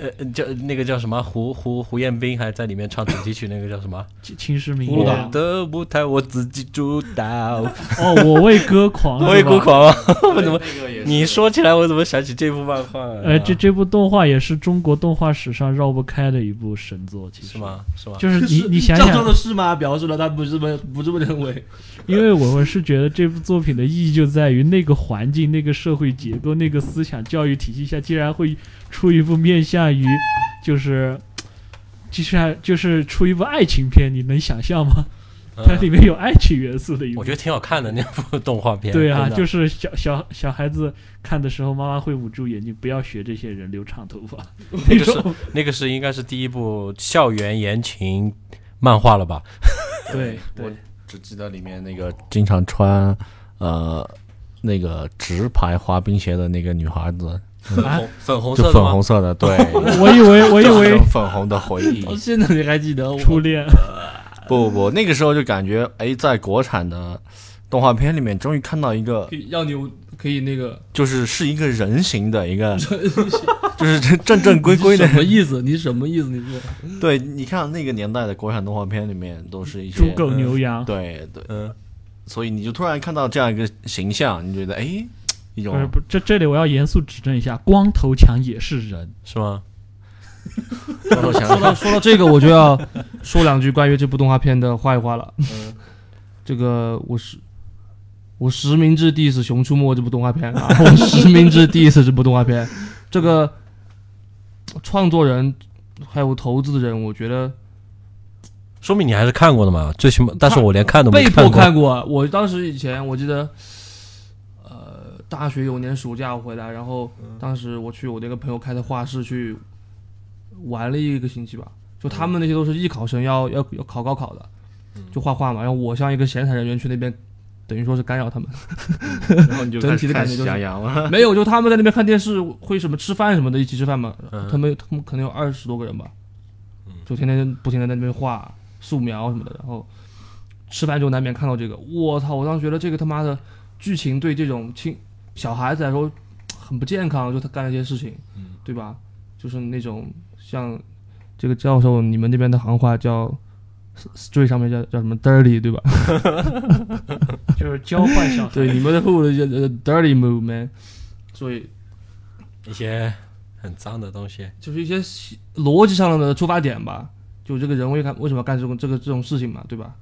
呃，叫那个叫什么胡胡胡彦斌还在里面唱主题曲，那个叫什么？青石明月。的舞台我自己主导。*laughs* 哦，我为歌狂，我 *laughs* 为歌。狂啊！*laughs* 我怎么？你说起来，我怎么想起这部漫画？哎，这这部动画也是中国动画史上绕不开的一部神作，其实是？吗？是吗？就是你你想想说的，是吗？表示了他不是这么不这么认为。因为我我是觉得这部作品的意义就在于那个环境、那个社会结构、那个思想教育体系下，竟然会出一部面向于就是，就是就是出一部爱情片，你能想象吗？它里面有爱情元素的一部。我觉得挺好看的那部动画片。对啊，就是小小小孩子看的时候，妈妈会捂住眼睛，不要学这些人留长头发。*laughs* 那个是那个是应该是第一部校园言情漫画了吧？对 *laughs* 对，*laughs* 只记得里面那个经常穿呃那个直排滑冰鞋的那个女孩子，啊？粉红色的粉红色的，对，*laughs* 我以为我以为粉红的回忆。到现在你还记得我？初恋，不不不，那个时候就感觉，哎，在国产的动画片里面，终于看到一个可，以要你可以那个就是是一个人形的一个，*laughs* 就是正正正规规的什。么意思？你什么意思？你说对，你看那个年代的国产动画片里面，都是一些猪狗牛羊，对对，嗯，所以你就突然看到这样一个形象，你觉得，哎，一种不是不，这这里我要严肃指正一下，光头强也是人。是吗？*laughs* 光头强说到说到这个，我就要说两句关于这部动画片的坏话了。嗯，这个我是我实名制 diss《熊出没》这部动画片啊，*laughs* 我实名制 diss 这部动画片。这个创作人还有投资的人，我觉得说明你还是看过的嘛，最起码，但是我连看都没被迫。看过。我当时以前我记得，呃，大学有年暑假回来，然后当时我去我那个朋友开的画室去玩了一个星期吧。就他们那些都是艺考生要要要考高考的，就画画嘛。然后我像一个闲散人员去那边，等于说是干扰他们。然后你就 *laughs* 整体的感觉就是喜羊羊了。没有，就他们在那边看电视，会什么吃饭什么的，一起吃饭嘛。嗯他们他们可能有二十多个人吧，就天天不停的在那边画素描什么的，然后吃饭就难免看到这个。我操！我当时觉得这个他妈的剧情对这种青小孩子来说很不健康，就他干了这些事情，对吧？就是那种像这个教授，你们那边的行话叫 street 上面叫叫什么 dirty 对吧？*laughs* 就是交换小孩。对，你们的户的 dirty move man，所以一些很脏的东西。就是一些逻辑上的出发点吧。就这个人为干为什么要干这种这个这种事情嘛，对吧？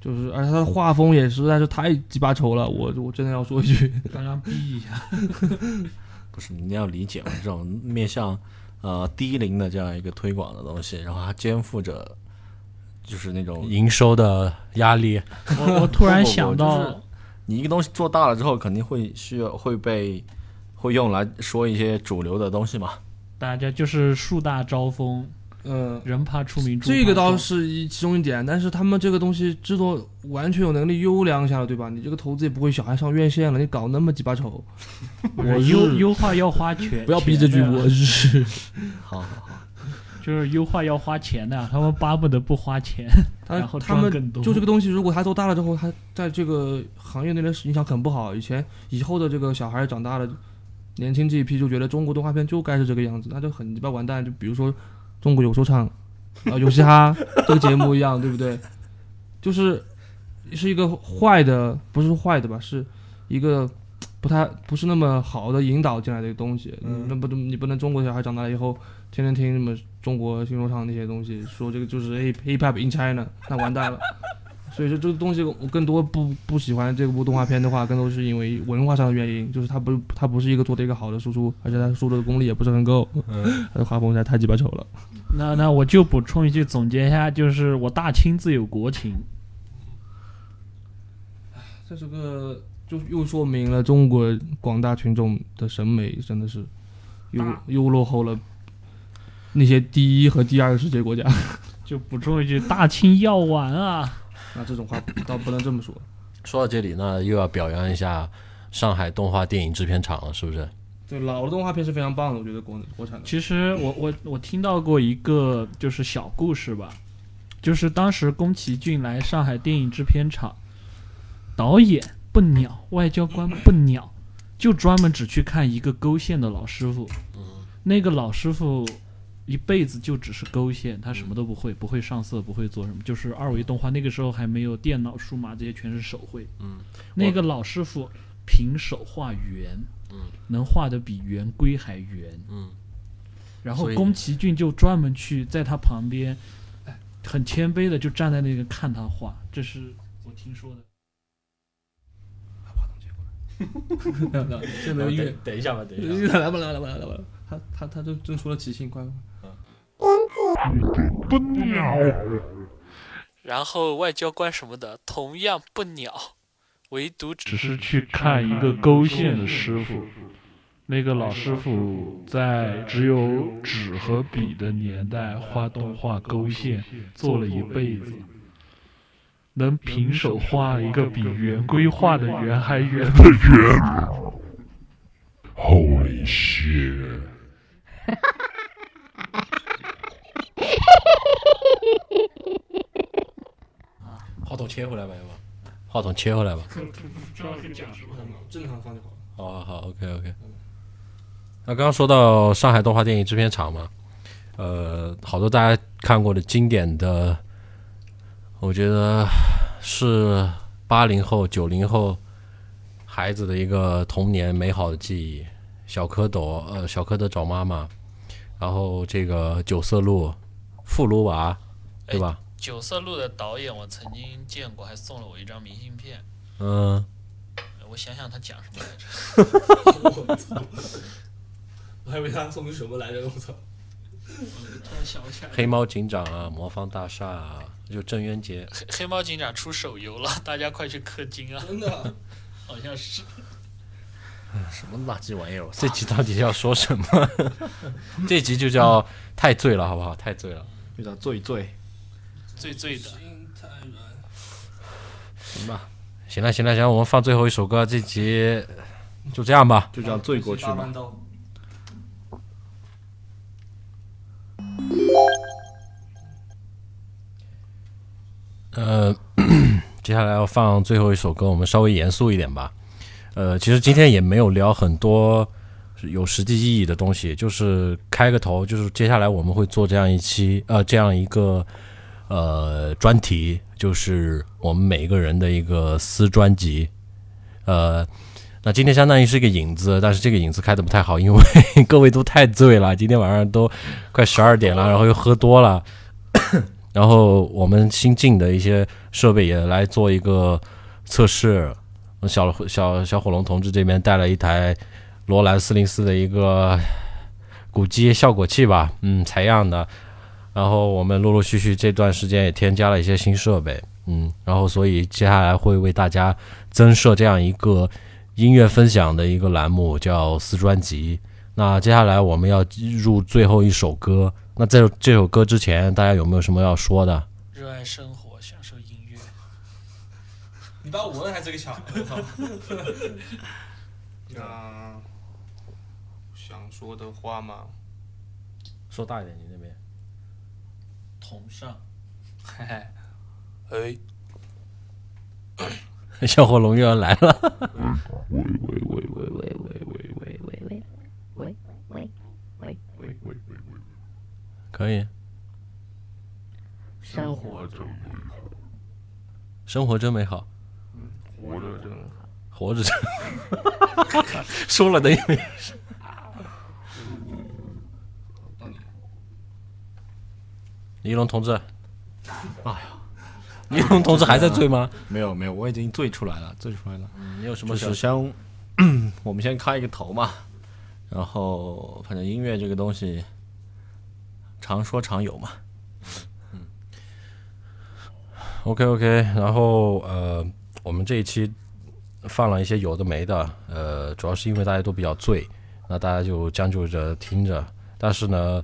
就是而且他的画风也实在是太鸡巴丑了，我我真的要说一句，大家逼一下，不是，你要理解嘛，这种面向呃低龄的这样一个推广的东西，然后它肩负着就是那种营收的压力，我我突然想到，*laughs* 就是你一个东西做大了之后，肯定会需要会被会用来说一些主流的东西嘛。大家就是树大招风，嗯、人怕出名怕这个倒是一其中一点，但是他们这个东西制作完全有能力优良下了，对吧？你这个投资也不会小孩上院线了，你搞那么鸡巴丑，*laughs* 我优优化要花钱，不要逼这句，我日好好好，*laughs* 就是优化要花钱的，他们巴不得不花钱，他 *laughs* 然后他们赚更多。就这个东西，如果他做大了之后，他在这个行业内的影响很不好。以前以后的这个小孩长大了，年轻这一批就觉得中国动画片就该是这个样子，那就很鸡巴完蛋。就比如说中国有说唱，*laughs* 啊、有嘻哈这个节目一样，对不对？就是是一个坏的，不是坏的吧？是一个不太不是那么好的引导进来的一个东西。嗯那不你不能中国小孩长大了以后天天听什么中国新说唱那些东西，说这个就是 hip hip hop in China，那完蛋了。所以说这个东西我更多不不喜欢这部动画片的话，更多是因为文化上的原因，就是它不它不是一个做的一个好的输出，而且它输出的功力也不是很够，嗯，*laughs* 它的画风实在太鸡巴丑了。那那我就补充一句，总结一下，就是我大清自有国情。这是个就又说明了中国广大群众的审美真的是又又落后了那些第一和第二世界国家。*laughs* 就补充一句，大清药丸啊！那这种话倒不能这么说。说到这里呢，又要表扬一下上海动画电影制片厂了，是不是？对，老的动画片是非常棒的，我觉得国国产的。其实我我我听到过一个就是小故事吧，就是当时宫崎骏来上海电影制片厂，导演不鸟，外交官不鸟，就专门只去看一个勾线的老师傅。那个老师傅一辈子就只是勾线，他什么都不会，不会上色，不会做什么，就是二维动画。那个时候还没有电脑、数码这些，全是手绘。嗯，那个老师傅凭手画圆，嗯，能画的比圆规还圆。嗯，然后宫崎骏就专门去在他旁边，哎很谦卑的就站在那个看他画，这是我听说的。现在音乐等，一下吧，等一下。来吧来吧来吧来吧，他他他正正说了起兴，快快。然后外交官什么的同样不鸟，唯独只是去看一个勾线的师傅。那个老师傅在只有纸和笔的年代画动画勾线，做了一辈子，能平手画一个比圆规画的圆还圆的圆。Holy shit！*laughs* 话筒切回来吧，要不？话筒切回来吧。不知道是讲什么。正常放就好了。好，好，OK OK。那刚刚说到上海动画电影制片厂嘛，呃，好多大家看过的经典的，我觉得是八零后、九零后孩子的一个童年美好的记忆。小蝌蚪，呃，小蝌蚪找妈妈，然后这个九色鹿、富卢娃，对吧？九色鹿的导演我曾经见过，还送了我一张明信片。嗯，我想想他讲什么来着？我操！我还以为他送的什么来着，我操！突然想不起来。黑猫警长啊，魔方大厦啊，就郑渊洁。黑黑猫警长出手游了，大家快去氪金啊！真的，好像是。什么垃圾玩意儿？这集到底要说什么？*laughs* 这集就叫太醉了，好不好？太醉了。就叫醉醉。醉醉的。行吧，行了行了行了，我们放最后一首歌，这集就这样吧。就这样醉过去吧。呃，*clears throat* 接下来要放最后一首歌，我们稍微严肃一点吧。呃，其实今天也没有聊很多有实际意义的东西，就是开个头，就是接下来我们会做这样一期呃这样一个呃专题，就是我们每一个人的一个私专辑。呃，那今天相当于是一个影子，但是这个影子开的不太好，因为 *laughs* 各位都太醉了，今天晚上都快十二点了，然后又喝多了。*coughs* 然后我们新进的一些设备也来做一个测试。小小小火龙同志这边带了一台罗兰四零四的一个鼓机效果器吧，嗯，采样的。然后我们陆陆续续这段时间也添加了一些新设备，嗯，然后所以接下来会为大家增设这样一个音乐分享的一个栏目，叫私专辑。那接下来我们要入最后一首歌。那在这首歌之前，大家有没有什么要说的？热爱生活，享受音乐。你把我的还这个抢了，我操！那想说的话吗，说大一点，你那边。同上。嘿嘿，哎，*coughs* 小火龙又要来了。喂喂喂喂喂喂喂喂喂喂喂喂喂喂喂喂喂！可以。生活真美好，生活真美好，活着真好。活着真。说了等于没说。尼龙同志，哎呀，李龙同志还在醉吗？没有没有，我已经醉出来了，醉出来了。你有什么就是？先，*clears throat* 我们先开一个头嘛，然后反正音乐这个东西，常说常有嘛。嗯 OK OK，然后呃，我们这一期放了一些有的没的，呃，主要是因为大家都比较醉，那大家就将就着听着。但是呢，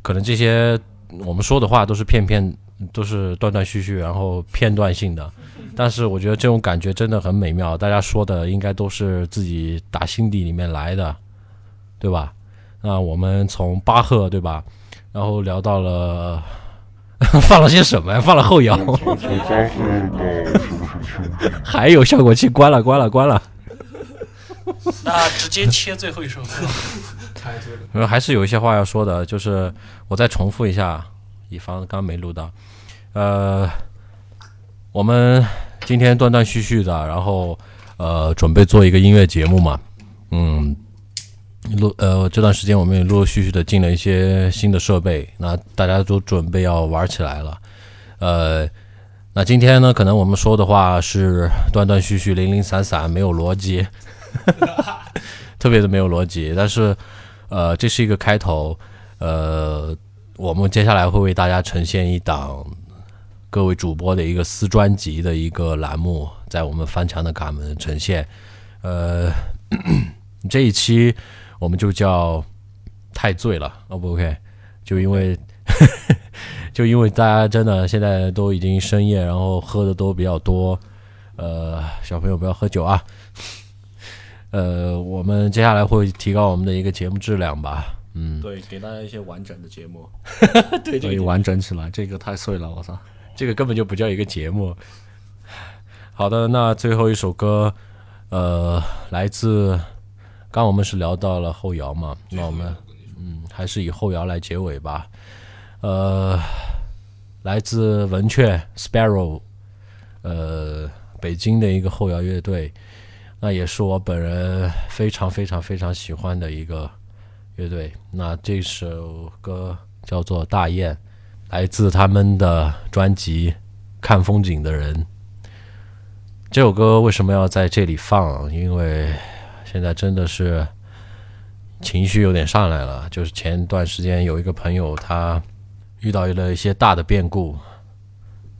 可能这些我们说的话都是片片，都是断断续续，然后片段性的。但是我觉得这种感觉真的很美妙，大家说的应该都是自己打心底里面来的，对吧？那我们从巴赫对吧，然后聊到了。*laughs* 放了些什么呀？放了后摇，还有效果器，关了，关了，关了。那直接切最后一首歌。还是有一些话要说的，就是我再重复一下，以防刚刚没录到。呃，我们今天断断续续的，然后呃准备做一个音乐节目嘛，嗯。陆呃，这段时间我们也陆陆续续的进了一些新的设备，那大家都准备要玩起来了。呃，那今天呢，可能我们说的话是断断续续、零零散散，没有逻辑，*laughs* 特别的没有逻辑。但是，呃，这是一个开头。呃，我们接下来会为大家呈现一档各位主播的一个私专辑的一个栏目，在我们翻墙的卡门呈现。呃，*clears throat* 这一期我们就叫太醉了，O 不 OK？就因为 *laughs* 就因为大家真的现在都已经深夜，然后喝的都比较多，呃，小朋友不要喝酒啊。呃，我们接下来会提高我们的一个节目质量吧。嗯，对，给大家一些完整的节目，*laughs* 对可以完整起来。这个太碎了，我操！这个根本就不叫一个节目。好的，那最后一首歌，呃，来自刚我们是聊到了后摇嘛，那我们嗯还是以后摇来结尾吧。呃，来自文雀 Sparrow，呃，北京的一个后摇乐队，那也是我本人非常非常非常喜欢的一个乐队。那这首歌叫做《大雁》，来自他们的专辑《看风景的人》。这首歌为什么要在这里放？因为现在真的是情绪有点上来了。就是前段时间有一个朋友，他遇到了一些大的变故，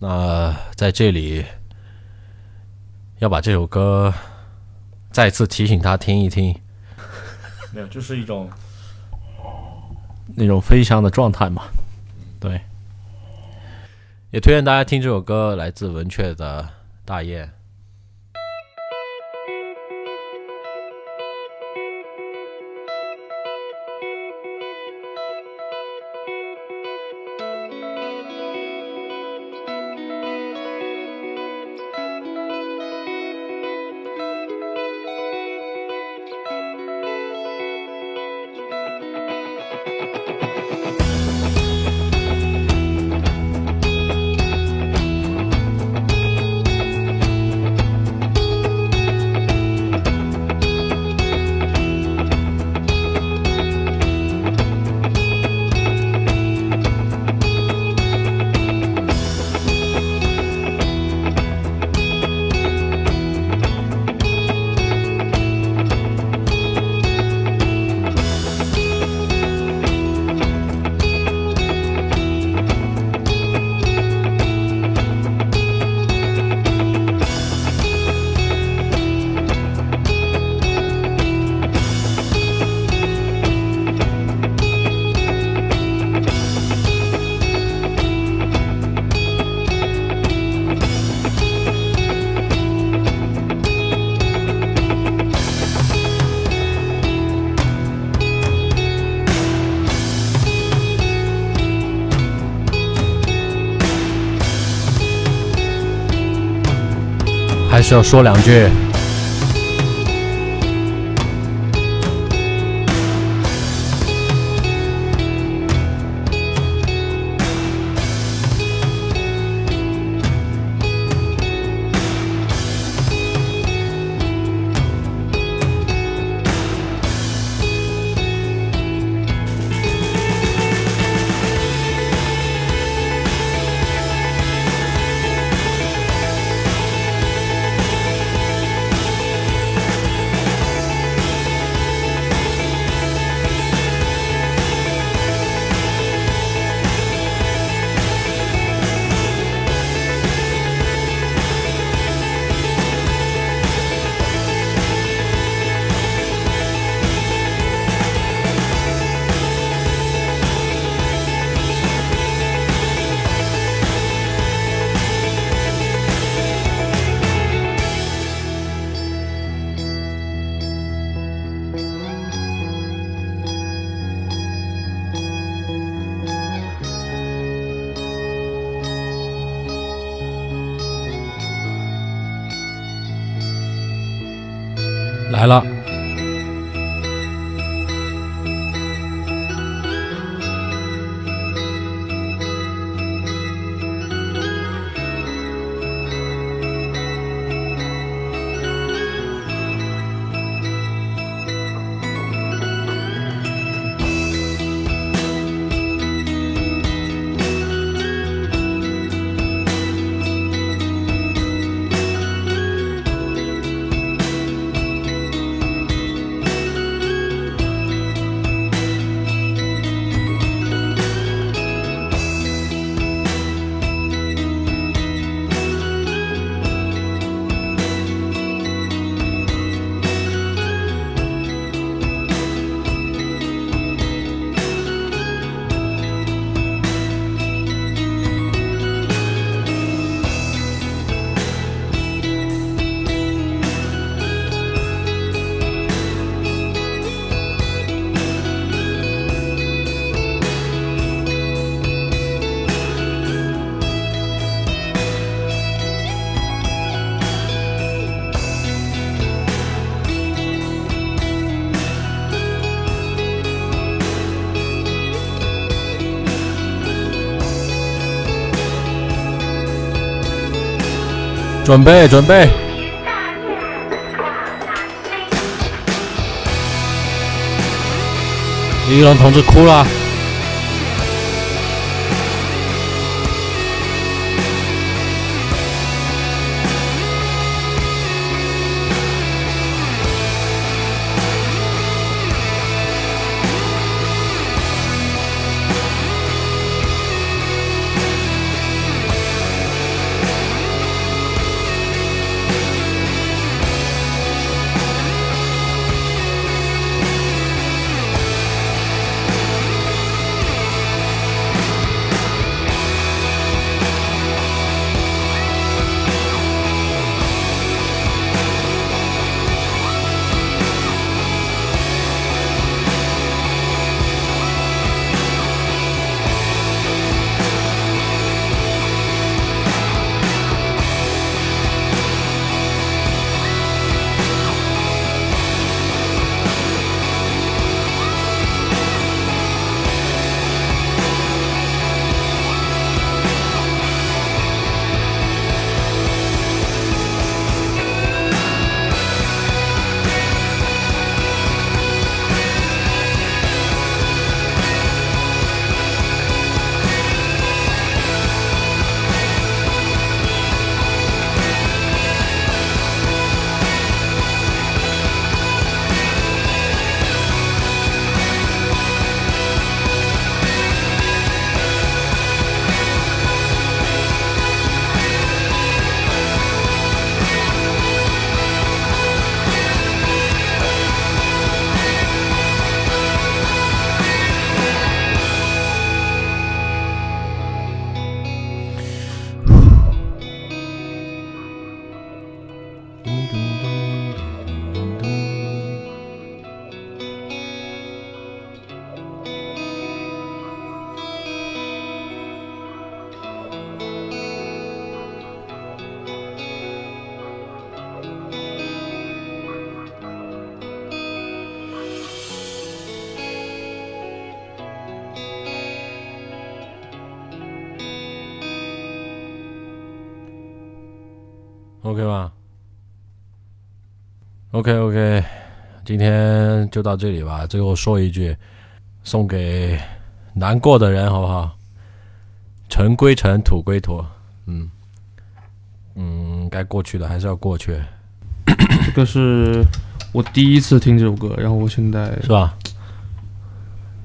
那在这里要把这首歌再次提醒他听一听。*laughs* 没有，就是一种那种飞翔的状态嘛。对，也推荐大家听这首歌，来自文雀的《大雁》。要说两句。准备准备。李一龙同志哭了。？OK OK，今天就到这里吧。最后说一句，送给难过的人，好不好？尘归尘，土归土。嗯嗯，该过去的还是要过去，这个是我第一次听这首歌，然后我现在是吧？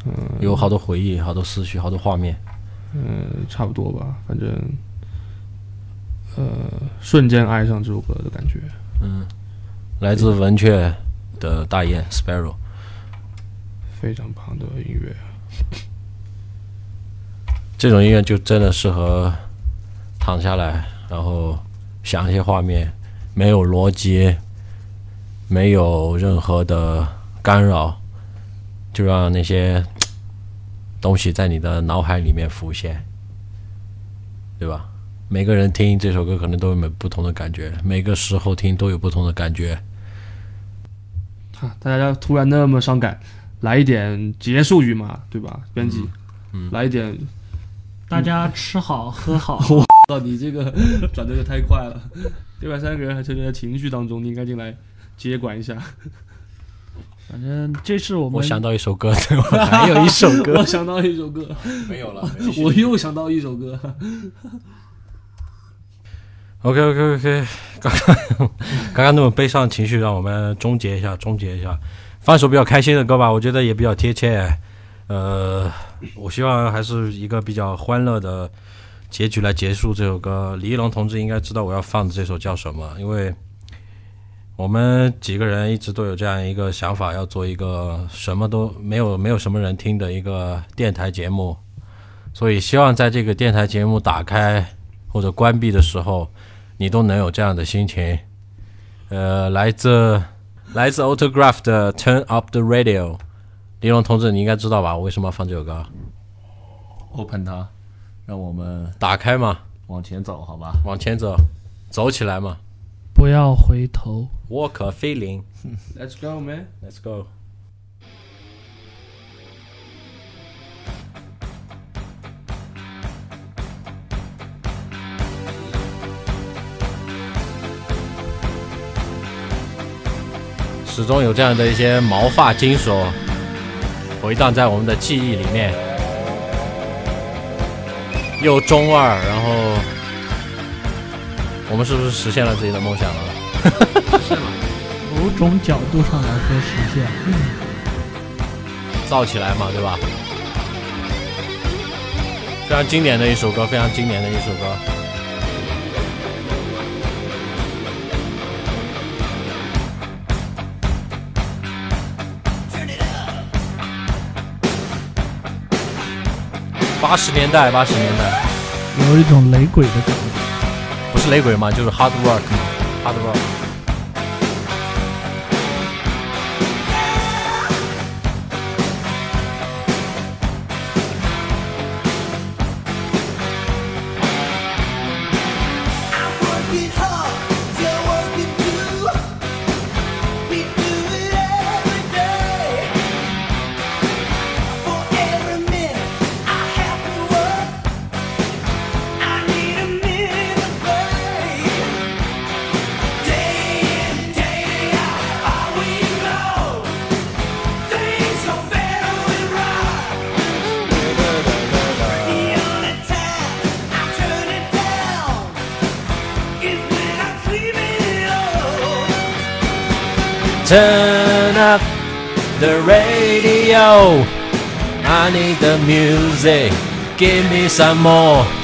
嗯，有好多回忆，好多思绪，好多画面。嗯，差不多吧，反正呃，瞬间爱上这首歌的感觉。嗯，来自文雀的大雁 Sparrow，非常棒的音乐。这种音乐就真的适合躺下来，然后想一些画面，没有逻辑，没有任何的干扰，*tsk* 就让那些东西在你的脑海里面浮现，对吧？每个人听这首歌可能都有每不同的感觉，每个时候听都有不同的感觉。哈，大家突然那么伤感，来一点结束语嘛，对吧？编辑，嗯，来一点。大家吃好喝好。*laughs* 我操，你这个 *laughs* 转的也太快了！另外三个人还沉浸在情绪当中，你应该进来接管一下。反正这是我们我想到一首歌，对吧？*laughs* 还有一首歌我想到一首歌，没有了我又想到一首歌。OK OK OK，刚刚 *laughs* 刚刚那种悲伤的情绪，让我们终结一下，终结一下，放一首比较开心的歌吧，我觉得也比较贴切。呃，我希望还是一个比较欢乐的结局来结束这首歌。李一龙同志应该知道我要放的这首叫什么，因为我们几个人一直都有这样一个想法，要做一个什么都没有、没有什么人听的一个电台节目，所以希望在这个电台节目打开或者关闭的时候，你都能有这样的心情。呃，来自来自 Autograph 的 Turn Up the Radio，李龙同志，你应该知道吧？我为什么要放这首歌？open 它，让我们打开嘛，往前走，好吧？往前走，走起来嘛。不要回头。Walk a feeling。*laughs* Let's go, man. Let's go. 始终有这样的一些毛发金属回荡在我们的记忆里面，又中二，然后我们是不是实现了自己的梦想了？某种角度上来说实现。造起来嘛，对吧？非常经典的一首歌，非常经典的一首歌。八十年代，八十年代，有一种雷鬼的感觉。不是雷鬼嘛，就是 hard rock，hard rock。Turn up the radio. I need the music. Give me some more.